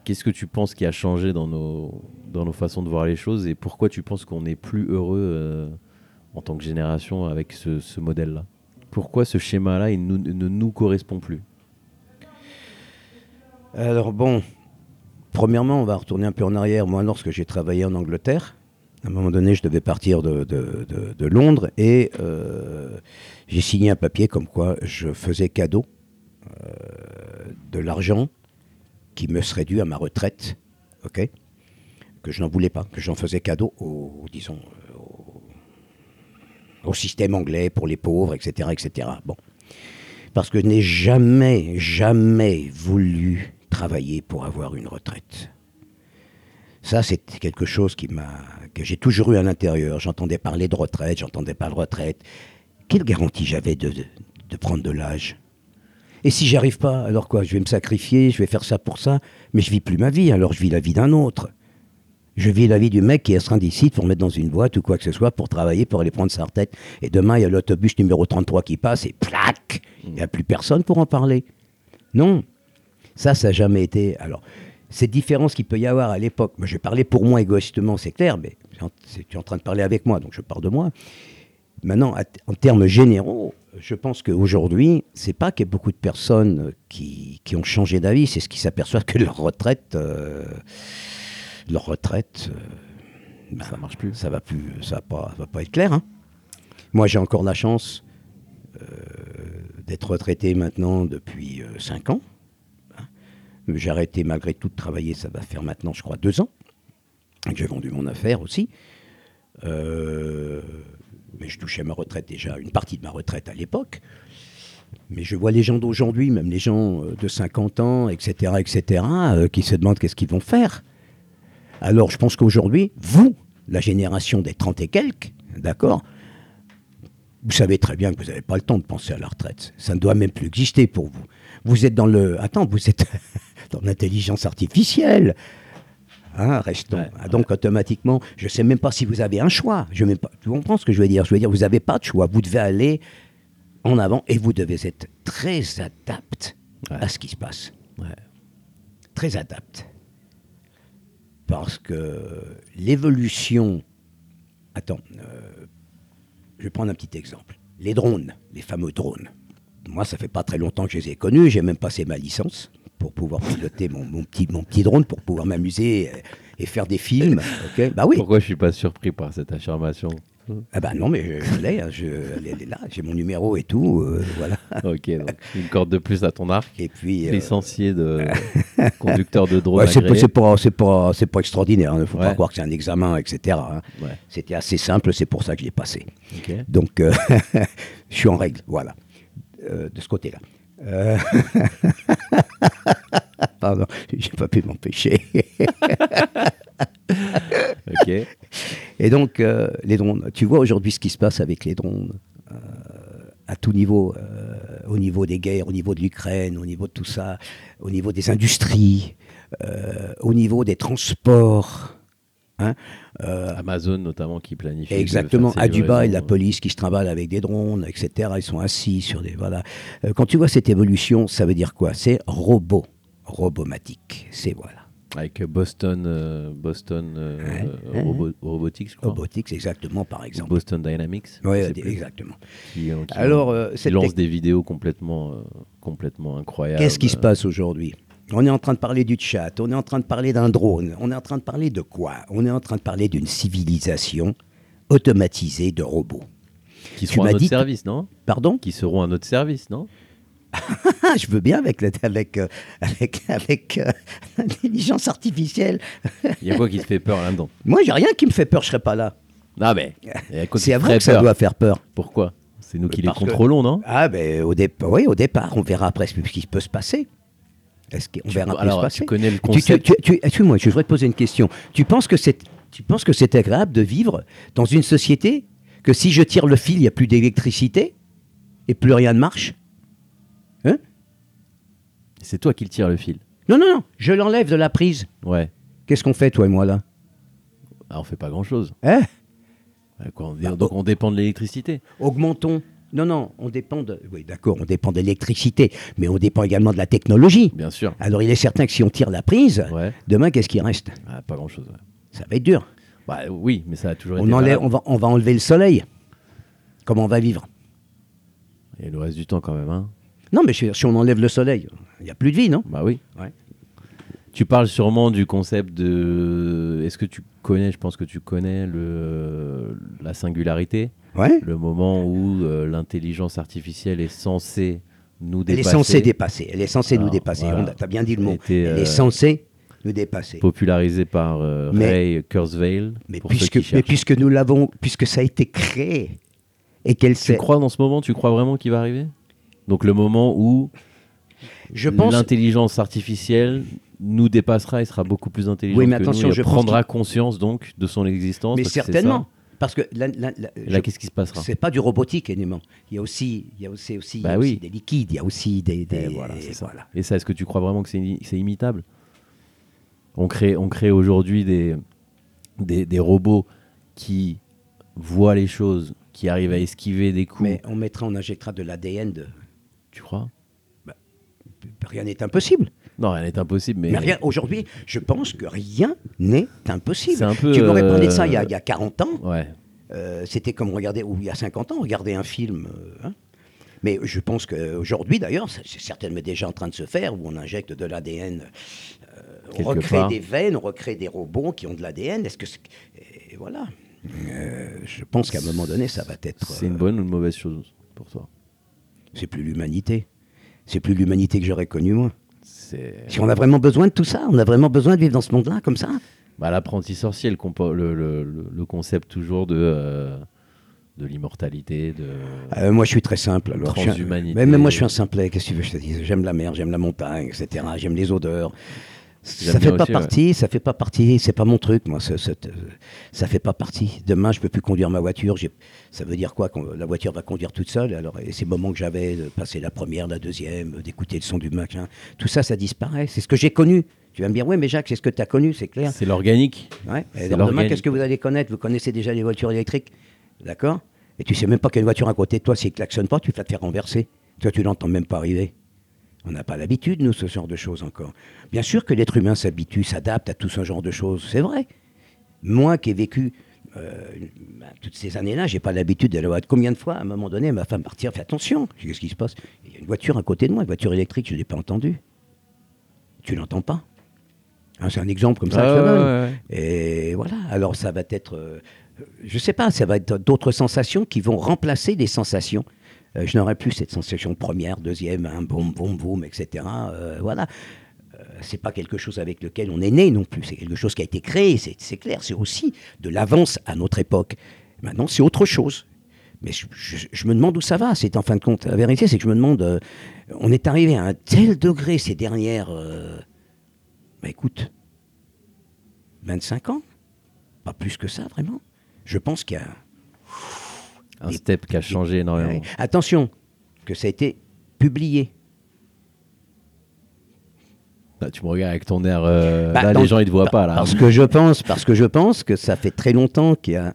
Qu'est-ce que tu penses qui a changé dans nos, dans nos façons de voir les choses et pourquoi tu penses qu'on est plus heureux euh, en tant que génération avec ce, modèle-là? Pourquoi ce schéma-là ne nous correspond plus? Alors bon, premièrement, on va retourner un peu en arrière. Moi, lorsque j'ai travaillé en Angleterre, à un moment donné, je devais partir de Londres et euh, j'ai signé un papier comme quoi je faisais cadeau euh, de l'argent qui me serait dû à ma retraite, ok Que je n'en voulais pas, que j'en faisais cadeau au, disons, au, système anglais pour les pauvres, etc., etc. Bon parce que je n'ai jamais, jamais voulu travailler pour avoir une retraite. Ça, c'est quelque chose que j'ai toujours eu à l'intérieur. J'entendais parler de retraite, j'entendais pas de retraite. Quelle garantie j'avais de prendre de l'âge? Et si j'y arrive pas, alors quoi Je vais me sacrifier, je vais faire ça pour ça, mais je vis plus ma vie, alors je vis la vie d'un autre. Je vis la vie du mec qui est d'ici pour mettre dans une boîte ou quoi que ce soit pour travailler, pour aller prendre sa retraite. Et demain, il y a l'autobus numéro 33 qui passe et plac Il n'y a plus personne pour en parler. Non. Ça, ça n'a jamais été. Alors, cette différence qu'il peut y avoir à l'époque, je parler pour moi égoïstement, c'est clair, mais tu es en train de parler avec moi, donc je parle de moi. Maintenant, en termes généraux, je pense qu'aujourd'hui, c'est pas qu'il y a beaucoup de personnes qui, qui ont changé d'avis, c'est ce qu'ils s'aperçoivent que leur retraite, euh, leur retraite, euh, ben, Ça marche plus. ça va plus, ça va pas, ça va pas être clair. hein. Moi, j'ai encore la chance euh, d'être retraité maintenant depuis 5 ans. J'ai arrêté malgré tout de travailler, ça va faire maintenant, je crois, deux ans. J'ai vendu mon affaire aussi. Euh, mais je touchais ma retraite déjà, une partie de ma retraite à l'époque. Mais je vois les gens d'aujourd'hui, même les gens euh, de 50 ans, etc., etc., euh, qui se demandent qu'est-ce qu'ils vont faire. Alors je pense qu'aujourd'hui, vous, la génération des 30 et quelques, d'accord, vous savez très bien que vous n'avez pas le temps de penser à la retraite. Ça ne doit même plus exister pour vous. Vous êtes dans le... Attends, vous êtes dans l'intelligence artificielle. Hein, restons. Ouais, Ah, donc automatiquement, je ne sais même pas si vous avez un choix. Je même pas, tu comprends ce que je veux dire? Je veux dire, vous n'avez pas de choix. Vous devez aller en avant et vous devez être très adapte Ouais. à ce qui se passe. Très adapte. Parce que l'évolution... Attends, euh, je vais prendre un petit exemple. Les drones, les fameux drones. Moi, ça fait pas très longtemps que je les ai connus. J'ai même passé ma licence pour pouvoir piloter mon, mon petit, mon petit drone, pour pouvoir m'amuser et, et faire des films. ok? Bah oui. Pourquoi je suis pas surpris par cette affirmation? Ah bah non, mais je, l'ai. hein, je- elle est- là. J'ai mon numéro et tout. euh, voilà. Ok, donc une corde de plus à ton arc. Et puis. euh, Licencié de conducteur de drone ouais, c'est pas, c'est pas, c'est pas, c'est pas extraordinaire. Il ne faut Ouais. pas croire que c'est un examen, etc. hein. Ouais, C'était assez simple. C'est pour ça que je l'ai passé. ok. Donc, euh, je suis en règle, voilà, euh, de ce côté-là. Euh, Pardon, j'ai pas pu m'empêcher. Ok. Et donc, euh, les drones, tu vois aujourd'hui ce qui se passe avec les drones, euh, à tout niveau, euh, au niveau des guerres, au niveau de l'Ukraine, au niveau de tout ça, au niveau des industries, au niveau des transports. hein, Amazon notamment qui planifie. Exactement. À Dubaï, la police qui se trimballe avec des drones, etc. Ils sont assis sur des. Voilà. Euh, quand tu vois cette évolution, ça veut dire quoi? C'est robot. Robomatique. C'est voilà. Avec Boston, euh, Boston euh, Ouais. Robo- Robotics, je crois. Robotics, exactement, par exemple. Boston Dynamics. Oui, exactement. Qui, euh, qui- Alors, euh, lance des vidéos complètement, euh, complètement incroyables. Qu'est-ce qui se passe aujourd'hui? On est en train de parler du chat, on est en train de parler d'un drone, on est en train de parler de quoi? On est en train de parler d'une civilisation automatisée de robots. Qui seront à notre que- service, non? Pardon? Qui seront à notre service, non? Je veux bien avec, la- avec, euh, avec, avec euh, l'intelligence artificielle. Il y a quoi qui te fait peur là-dedans Moi, j'ai rien qui me fait peur, je serai pas là. Ah ben, C'est à vous que ça peur? doit faire peur. Pourquoi? C'est nous qui les que- contrôlons, non? Ah, ben, au, départ, oui, au départ, on verra après ce qui peut se passer. Est-ce qu'on verra après alors, passer tu connais le concept Excuse-moi, je voudrais te poser une question. Tu penses que c'est, tu penses que c'est agréable de vivre dans une société que si je tire le fil, il n'y a plus d'électricité et plus rien ne marche? Hein? C'est toi qui le tires le fil. Non, non, non, je l'enlève de la prise. Ouais. Qu'est-ce qu'on fait, toi et moi, là? Ah, on fait pas grand-chose. Hein? Bah, donc on dépend de l'électricité. Augmentons. Non, non, on dépend de. Oui, d'accord, on dépend de l'électricité, mais on dépend également de la technologie. Bien sûr. Alors, il est certain que si on tire la prise, Ouais. demain, qu'est-ce qui reste? Ah, pas grand-chose. ouais. Ça va être dur. Bah oui, mais ça a toujours On, été enlève, on, va, on va enlever le soleil. Comment on va vivre? Et le reste du temps quand même, hein Non, mais si si on enlève le soleil, il n'y a plus de vie, non? Bah oui. Ouais. Tu parles sûrement du concept de... Est-ce que tu connais, je pense que tu connais le... la singularité? Ouais. Le moment où euh, l'intelligence artificielle est censée nous Elle est dépasser. censée dépasser. Elle est censée nous dépasser. voilà. Tu as bien dit le mot. Était, Elle euh, est censée nous dépasser. popularisé par euh, Mais- Ray Kurzweil. Mais pour ceux puisque, qui mais puisque nous l'avons, puisque ça a été créé et qu'elle Tu sait. crois dans ce moment, tu crois vraiment qu'il va arriver? Donc le moment où Je pense. l'intelligence artificielle nous dépassera et sera beaucoup plus intelligente Oui, mais que attention, nous et je prendra conscience donc de son existence. Mais que certainement. Parce que la- la- la- Là, qu'est-ce qui se passera c'est pas du robotique, évidemment. Il y a aussi, il y a aussi, aussi, il y Bah a oui. aussi des liquides, il y a aussi des. des Et voilà, c'est ça. voilà. Et ça, est-ce que tu crois vraiment que c'est imitable? On crée, on crée aujourd'hui des, des, des robots qui voient les choses, qui arrivent à esquiver des coups. Mais on mettra, on injectera de l'ADN. De... Tu crois? Rien n'est impossible. Non, rien n'est impossible, mais, Mais rien, aujourd'hui, je pense que rien n'est impossible. C'est un peu, tu m'aurais parlé de ça euh, il y, a, il y a 40 ans. Ouais. Euh, C'était comme regarder, ou il y a 50 ans, regarder un film. euh, hein. Mais je pense qu'aujourd'hui, d'ailleurs, c'est certainement déjà en train de se faire, où on injecte de l'ADN. euh, on recrée part. des veines, on recrée des robots qui ont de l'ADN. Est-ce que et voilà. Euh, je pense qu'à un moment donné, ça va être. C'est une euh, bonne ou une mauvaise chose pour toi? C'est plus l'humanité. C'est plus l'humanité que j'aurais connue, moi. Si on a vraiment besoin de tout ça, on a vraiment besoin de vivre dans ce monde-là, comme ça? bah, l'apprenti sorcier, le, compo- le, le- le- le concept toujours de, euh, de l'immortalité, de... Euh, moi, je suis très simple. Alors, je suis un- Transhumanité. Mais même moi, je suis un simplet. Qu'est-ce que tu veux que je te dise J'aime la mer, j'aime la montagne, etc. J'aime les odeurs. Ça fait pas aussi, ouais. partie, ça fait pas partie. C'est pas mon truc, moi. cette- euh, ça fait pas partie. Demain, je peux plus conduire ma voiture. Ça veut dire quoi qu'on- La voiture va conduire toute seule. Alors, et ces moments que j'avais de passer la première, la deuxième, d'écouter le son du machin, tout ça, ça disparaît. C'est ce que j'ai connu. Tu vas me dire, oui, mais Jacques, c'est ce que tu as connu, c'est clair. C'est l'organique. Ouais. Demain, qu'est-ce que vous allez connaître? Vous connaissez déjà les voitures électriques, d'accord? Et tu sais même pas qu'il y a une voiture à côté de toi, s'il klaxonne pas, tu vas te faire renverser. Toi, tu l'entends même pas arriver. On n'a pas l'habitude, nous, ce genre de choses encore. Bien sûr que l'être humain s'habitue, s'adapte à tout ce genre de choses, c'est vrai. Moi qui ai vécu euh, bah, toutes ces années-là, j'ai pas l'habitude d'aller voir. Combien de fois, à un moment donné, ma femme partir, fais attention, qu'est-ce qui se passe? Il y a une voiture à côté de moi, une voiture électrique, je ne l'ai pas entendue. Tu l'entends pas? Hein, C'est un exemple comme ça que ouais, ouais. Et voilà, alors ça va être, euh, je sais pas, ça va être d'autres sensations qui vont remplacer des sensations. Euh, je n'aurai plus cette sensation première, deuxième, un boum, boum, boum, etc. Euh, voilà. Euh, c'est pas quelque chose avec lequel on est né non plus. C'est quelque chose qui a été créé, c'est clair. C'est aussi de l'avance à notre époque. Maintenant, c'est autre chose. Mais je, me demande où ça va. C'est en fin de compte. La vérité, c'est que je me demande. on est arrivé à un tel degré ces dernières. bah écoute, 25 ans? Pas plus que ça, vraiment Je pense qu'il y a. Un step qui a changé énormément. Ouais. Attention, que ça a été publié. Bah, tu me regardes avec ton air. euh, Bah, là, les gens, ils te voient pa- pas, là. Parce que je pense, parce que je pense que ça fait très longtemps qu'il y a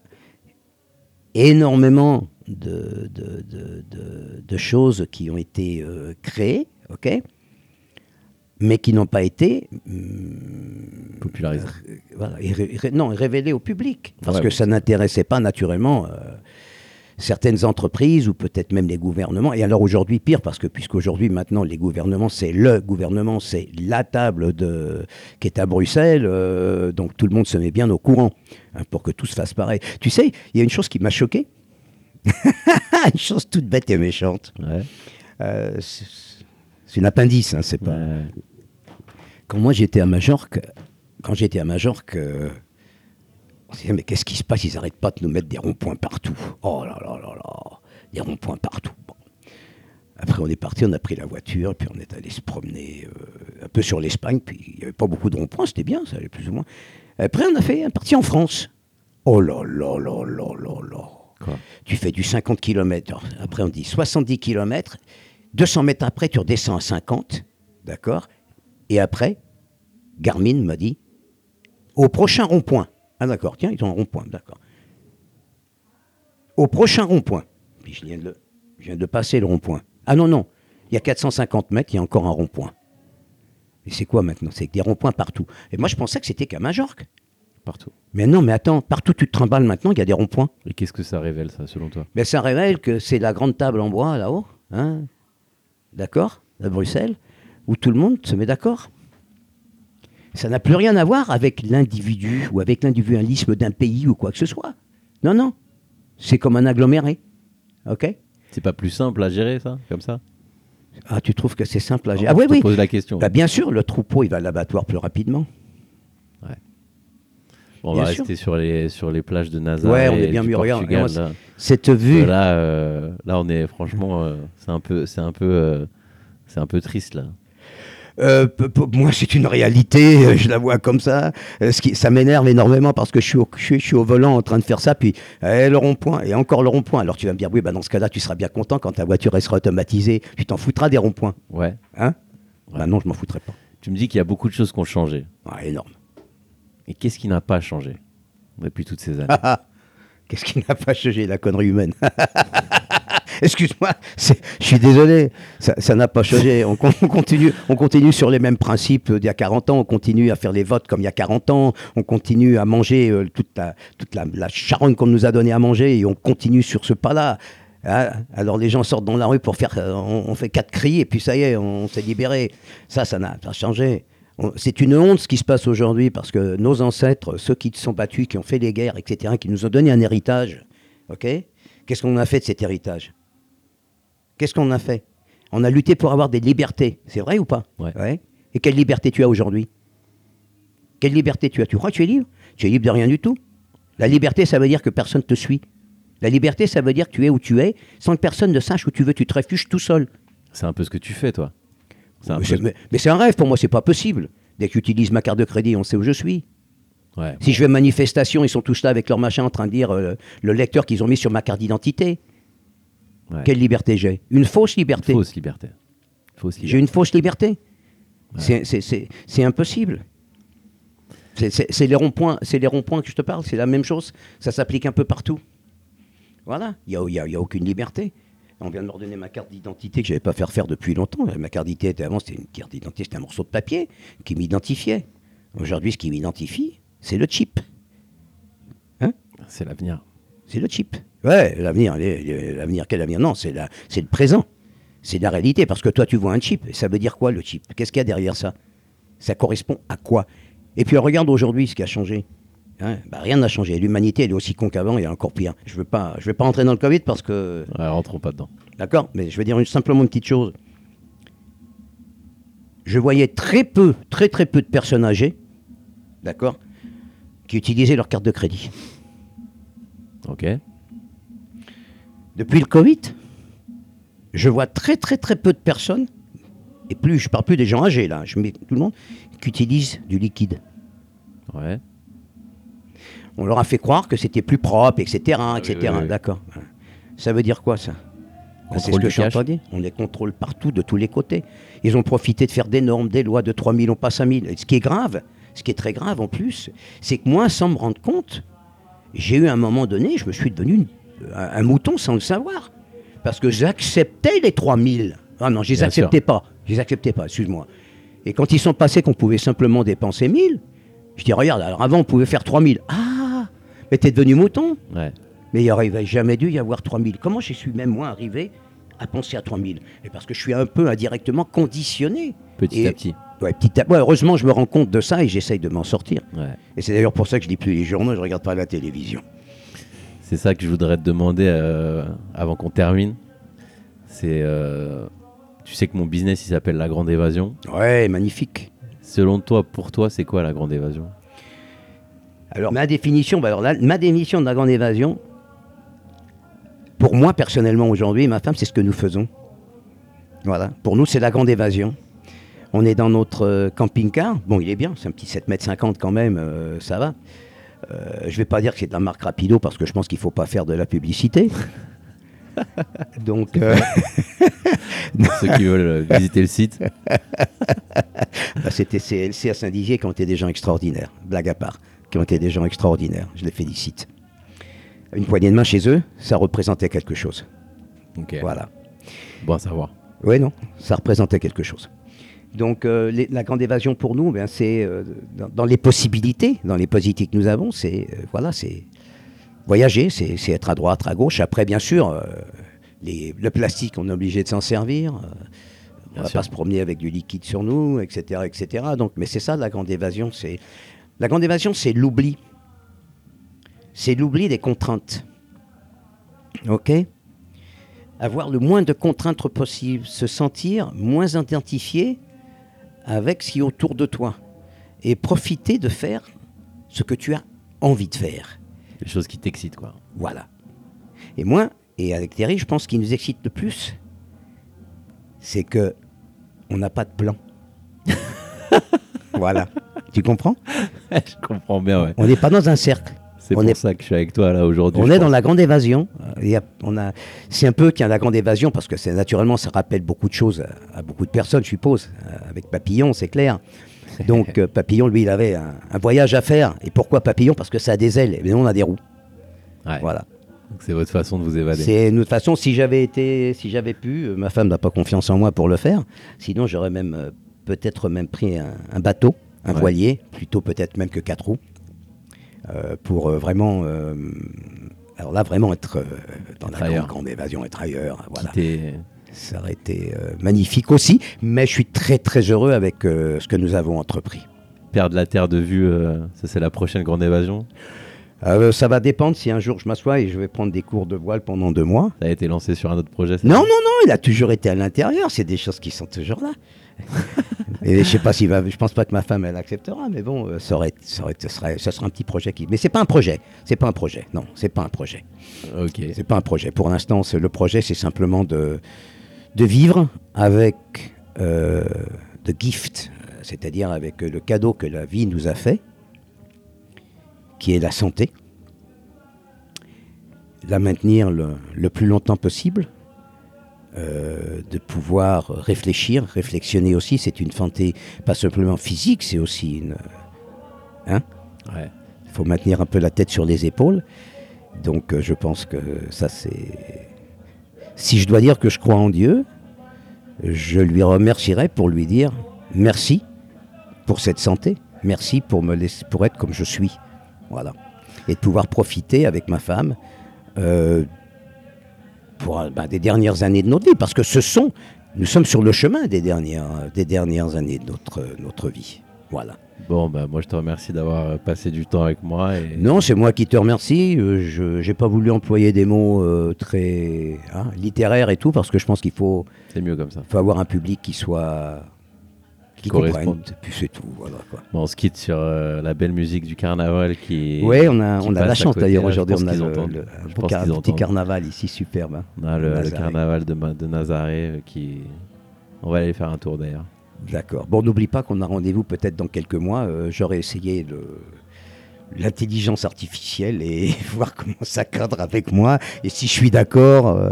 énormément de, de, de- de- de choses qui ont été euh, créées, ok, mais qui n'ont pas été hum, Popularisé. voilà, et ré- ré- non, révélées au public, parce Ouais, que ça n'intéressait pas naturellement. euh, certaines entreprises ou peut-être même les gouvernements. Et alors aujourd'hui, pire, parce que puisqu'aujourd'hui, maintenant, les gouvernements, c'est le gouvernement, c'est la table de, qui est à Bruxelles, euh, donc tout le monde se met bien au courant hein, pour que tout se fasse pareil. Tu sais, il y a une chose qui m'a choqué. une chose toute bête et méchante. Ouais. Euh, c'est une appendice, hein, c'est pas. Ouais. Quand moi j'étais à Majorque, quand j'étais à Majorque, euh, on s'est dit, mais qu'est-ce qui se passe? Ils n'arrêtent pas de nous mettre des ronds-points partout. Oh là là là là, des ronds-points partout. Bon. Après on est parti, on a pris la voiture, puis on est allé se promener euh, un peu sur l'Espagne, puis il n'y avait pas beaucoup de ronds-points, c'était bien, ça allait plus ou moins. Après on a fait un parti en France. Oh là là là là là là. Quoi? Tu fais du 50 km, après on dit 70 km, 200 mètres après tu redescends à 50, d'accord? Et après, Garmin m'a dit, au prochain rond-point, ah d'accord, tiens, ils ont un rond-point, d'accord. Au prochain rond-point, puis je viens, de, je viens de passer le rond-point. Ah non, non, il y a 450 mètres, il y a encore un rond-point. Et c'est quoi maintenant? C'est des ronds-points partout. Et moi je pensais que c'était qu'à Majorque. Partout. Mais non, mais attends, partout où tu te trimbales maintenant, il y a des ronds-points. Et qu'est-ce que ça révèle, ça, selon toi? Mais ça révèle que c'est la grande table en bois là-haut, hein, d'accord, à Bruxelles, où tout le monde se met d'accord. Ça n'a plus rien à voir avec l'individu ou avec l'individualisme d'un pays ou quoi que ce soit. Non, non. C'est comme un aggloméré. OK? C'est pas plus simple à gérer, ça, comme ça? Ah, tu trouves que c'est simple à gérer? Ah oui, te oui. pose la question. Bah, bien sûr, le troupeau, il va à l'abattoir plus rapidement. Bon, on va sûr. rester sur les, sur les plages de Nazaré. Ouais, on est bien mieux. Regarde, là. Cette vue, Là, euh, là, on est franchement, euh, c'est un peu, c'est un peu, euh, c'est un peu triste là. Euh, moi, c'est une réalité, euh, je la vois comme ça. Euh, ce qui, ça m'énerve énormément parce que je suis, au, je, suis, je suis au volant en train de faire ça, puis eh, le rond-point, et encore le rond-point. Alors tu vas me dire, oui, bah, dans ce cas-là, tu seras bien content quand ta voiture elle sera automatisée. Tu t'en foutras des ronds-points. Ouais. Hein? Bah non, je m'en foutrais pas. Tu me dis qu'il y a beaucoup de choses qui ont changé. Ah, énorme. Et qu'est-ce qui n'a pas changé depuis toutes ces années? Qu'est-ce qui n'a pas changé la connerie humaine? Excuse-moi, je suis désolé, ça n'a pas changé. On, con- on continue, on continue sur les mêmes principes d'il y a 40 ans, on continue à faire les votes comme il y a 40 ans, on continue à manger euh, toute, la, charogne qu'on nous a donné à manger et on continue sur ce pas-là. Hein? Alors les gens sortent dans la rue pour faire, euh, on, fait quatre cris et puis ça y est, on, s'est libéré. Ça, ça n'a pas changé. C'est une honte ce qui se passe aujourd'hui parce que nos ancêtres, ceux qui se sont battus, qui ont fait les guerres, etc., qui nous ont donné un héritage, ok? Qu'est-ce qu'on a fait de cet héritage? Qu'est-ce qu'on a fait? On a lutté pour avoir des libertés, c'est vrai ou pas? Ouais. Et quelle liberté tu as aujourd'hui? Quelle liberté tu as? Tu crois que tu es libre? Tu es libre de rien du tout. La liberté, ça veut dire que personne te suit. La liberté, ça veut dire que tu es où tu es, sans que personne ne sache où tu veux. Tu te réfugies tout seul. C'est un peu ce que tu fais, toi. Un Mais peu- c'est, mais- mais c'est un rêve pour moi, c'est pas possible. Dès que j'utilise ma carte de crédit, on sait où je suis. Ouais. Si je vais à manifestation, ils sont tous là avec leur machin en train de dire euh, le lecteur qu'ils ont mis sur ma carte d'identité. Ouais. Quelle liberté j'ai? Une fausse liberté. Fausse liberté. Fausse J'ai une fausse liberté. C'est- impossible. C'est- les ronds-points ronds-points que je te parle, c'est la même chose. Ça s'applique un peu partout. Voilà, il n'y a, aucune liberté. On vient de me redonner ma carte d'identité que je n'avais pas fait refaire depuis longtemps. Ma carte d'identité, avant, c'était une carte d'identité, c'était un morceau de papier qui m'identifiait. Aujourd'hui, ce qui m'identifie, c'est le chip. C'est l'avenir. C'est le chip. Ouais, l'avenir, l'avenir, quel avenir? Non, c'est le présent. C'est la réalité, parce que toi, tu vois un chip. Et ça veut dire quoi, le chip? Qu'est-ce qu'il y a derrière ça? Ça correspond à quoi? Et puis, regarde aujourd'hui ce qui a changé. Hein Bah, rien n'a changé. L'humanité, elle est aussi con qu'avant et encore pire. Je ne veux, pas- je veux pas entrer dans le Covid parce que... Ouais, rentrons pas dedans. D'accord? Mais je vais dire une- simplement une petite chose. Je voyais très peu, très très peu de personnes âgées, d'accord, qui utilisaient leur carte de crédit. Ok. Depuis le Covid, je vois très très très peu de personnes, et plus je parle plus des gens âgés là, je mets tout le monde, qui utilisent du liquide. Ouais. On leur a fait croire que c'était plus propre, etc. etc. Oui, oui, oui. D'accord. Ça veut dire quoi ça? Ben, C'est ce que je suis. On les contrôle partout, de tous les côtés. Ils ont profité de faire des normes, des lois de 3 000, on passe à 1000. Et ce qui est grave, ce qui est très grave en plus, c'est que moi, sans me rendre compte, j'ai eu un moment donné, je me suis devenu une- un, un mouton sans le savoir. Parce que j'acceptais les 3000. Ah non, je les acceptais pas. Je les acceptais pas, excuse-moi. Et quand ils sont passés qu'on pouvait simplement dépenser 1000, je dis, regarde, alors avant on pouvait faire 3000. Ah, mais t'es devenu mouton. Ouais. Mais il n'aurait jamais dû y avoir 3000. Comment je suis même moi arrivé à penser à 3000 Et parce que je suis un peu indirectement conditionné. Petit Et- à petit. Ouais, petit à- ouais, heureusement, je me rends compte de ça et j'essaye de m'en sortir. Ouais. Et c'est d'ailleurs pour ça que je lis plus les journaux, je regarde pas la télévision. C'est ça que je voudrais te demander euh, avant qu'on termine. C'est. euh, tu sais que mon business il s'appelle La Grande Évasion. Ouais, magnifique. Selon toi, pour toi, c'est quoi la Grande Évasion? Alors, ma définition, bah alors là, ma définition de la grande évasion, pour moi personnellement aujourd'hui, ma femme, c'est ce que nous faisons. Voilà. Pour nous, c'est la grande évasion. On est dans notre euh, camping-car. Bon, il est bien, c'est un petit 7 mètres 50 quand même, euh, ça va. Euh, je vais pas dire que c'est de la marque Rapido parce que je pense qu'il faut pas faire de la publicité. Donc, euh, Pour ceux qui veulent visiter le site. bah, c'était CLC à Saint-Dizier qui ont été des gens extraordinaires, blague à part, qui ont été des gens extraordinaires. Je les félicite. Une poignée de main chez eux, ça représentait quelque chose. Ok. Voilà. Bon à savoir. Oui, non, ça représentait quelque chose. Donc euh, les- la grande évasion pour nous, ben, c'est euh, dans, dans les possibilités, dans les possibilités que nous avons, c'est euh, voilà, c'est voyager, c'est être à droite, à gauche. Après, bien sûr, les- le plastique, on est obligé de s'en servir. on Bien va sûr. pas se promener avec du liquide sur nous, etc., etc. Donc, mais c'est ça la grande évasion. C'est la grande évasion, c'est l'oubli. C'est l'oubli des contraintes. Ok? Avoir le moins de contraintes possible, se sentir moins identifié avec ce qui est autour de toi et profiter de faire ce que tu as envie de faire. Les choses qui t'excitent, quoi. Voilà. Et moi, et avec Thierry, je pense qu'il nous excite le plus, c'est que on n'a pas de plan. voilà. Tu comprends? Je comprends bien, ouais. On n'est pas dans un cercle. C'est pour est- ça que je suis avec toi là aujourd'hui. On est dans la grande évasion. On a, c'est un peu qu'il y a la grande évasion parce que c'est naturellement ça rappelle beaucoup de choses à, à beaucoup de personnes, je suppose. Euh, avec Papillon, c'est clair. Donc euh, Papillon, lui, il avait un, un voyage à faire. Et pourquoi Papillon? Parce que ça a des ailes. Et nous, on a des roues. Ouais. Voilà. C'est votre façon de vous évader. C'est une autre façon. Si j'avais été, si j'avais pu, euh, ma femme n'a pas confiance en moi pour le faire. Sinon, j'aurais même euh, peut-être même pris un, un bateau, un Ouais. voilier, plutôt peut-être même que quatre roues, pour euh, vraiment. euh, alors là, vraiment être euh, dans Être la grande, grande évasion, être ailleurs. Voilà. Quitter- Ça aurait été euh, magnifique aussi. Mais je suis très très heureux avec euh, ce que nous avons entrepris. perdre la terre de vue, euh, ça c'est la prochaine grande évasion? Euh, ça va dépendre si un jour je m'assois et je vais prendre des cours de voile pendant deux mois. Ça a été lancé sur un autre projet. Non, non, non, il a toujours été à l'intérieur. C'est des choses qui sont toujours là. et je sais pas s'il va. Je pense pas que ma femme elle acceptera, mais bon, euh, ça aurait, ça aurait, ce serait, un petit projet qui. Mais c'est pas un projet. C'est pas un projet. Non, c'est pas un projet. Ok. C'est pas un projet. Pour l'instant, le projet, c'est simplement de de vivre avec euh, gift, c'est-à-dire avec euh, le cadeau que la vie nous a fait, qui est la santé, la maintenir le, le plus longtemps possible, euh, de pouvoir réfléchir, réflexionner aussi. C'est une santé pas simplement physique, c'est aussi une. Hein? Ouais. il faut maintenir un peu la tête sur les épaules. Donc euh, je pense que ça c'est... Si je dois dire que je crois en Dieu, je lui remercierai pour lui dire merci pour cette santé, merci pour me laisser, pour être comme je suis, voilà, et de pouvoir profiter avec ma femme euh, pour euh, ben, des dernières années de notre vie, parce que ce sont, nous sommes sur le chemin des dernières, des dernières années de notre, notre vie, voilà. Bon, bah moi je te remercie d'avoir euh, passé du temps avec moi. Et... Non, c'est moi qui te remercie. Euh, Je n'ai pas voulu employer des mots euh, très hein, littéraires et tout, parce que je pense qu'il faut, C'est mieux comme ça. faut avoir un public qui soit. Qui corresponde. comprenne. Puis c'est tout. Voilà, quoi. Bon, on se quitte sur euh, la belle musique du carnaval qui. Ouais, on a, on a la chance d'ailleurs aujourd'hui. pense On a le, un car- petit entendent. carnaval ici, superbe. hein. On a le, carnaval de, de Nazaré euh, qui. On va aller faire un tour d'ailleurs. D'accord. Bon, n'oublie pas qu'on a rendez-vous peut-être dans quelques mois. Euh, J'aurais essayé le- l'intelligence artificielle et voir comment ça cadre avec moi. Et si je suis d'accord, euh,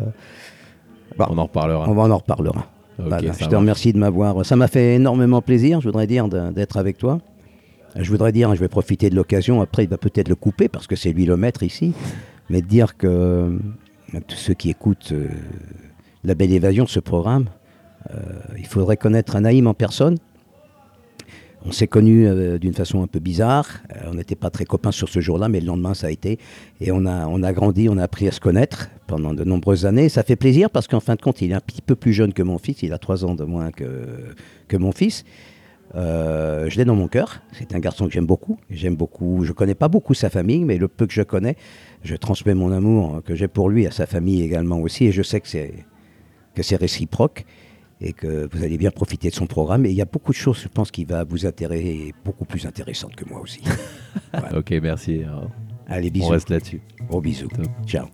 bon, On en reparlera. on va en reparlera. Voilà, je te remercie de m'avoir. Ça m'a fait énormément plaisir, je voudrais dire, d'être avec toi. Je voudrais dire, je vais profiter de l'occasion, après il va peut-être le couper parce que c'est lui le maître ici, mais de dire que tous ceux qui écoutent euh, La Belle Évasion, ce programme, euh, il faudrait connaître Anaïm en personne. On s'est connus euh, d'une façon un peu bizarre. Euh, on n'était pas très copains sur ce jour-là, mais le lendemain, ça a été. Et on a, on a grandi, on a appris à se connaître pendant de nombreuses années. Ça fait plaisir parce qu'en fin de compte, il est un petit peu plus jeune que mon fils. Il a trois ans de moins que, que mon fils. Euh, je l'ai dans mon cœur. C'est un garçon que j'aime beaucoup. J'aime beaucoup. Je connais pas beaucoup sa famille, mais le peu que je connais, je transmets mon amour que j'ai pour lui à sa famille également aussi. Et je sais que c'est que c'est réciproque et que vous allez bien profiter de son programme. Et il y a beaucoup de choses, je pense, qui va vous intéresser, beaucoup plus intéressantes que moi aussi. Ok, merci. Alors, Allez, on bisous. reste là-dessus. Gros bisous. Top. Ciao.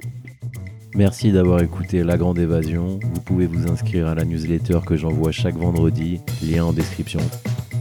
Merci d'avoir écouté La Grande Évasion. Vous pouvez vous inscrire à la newsletter que j'envoie chaque vendredi, lien en description.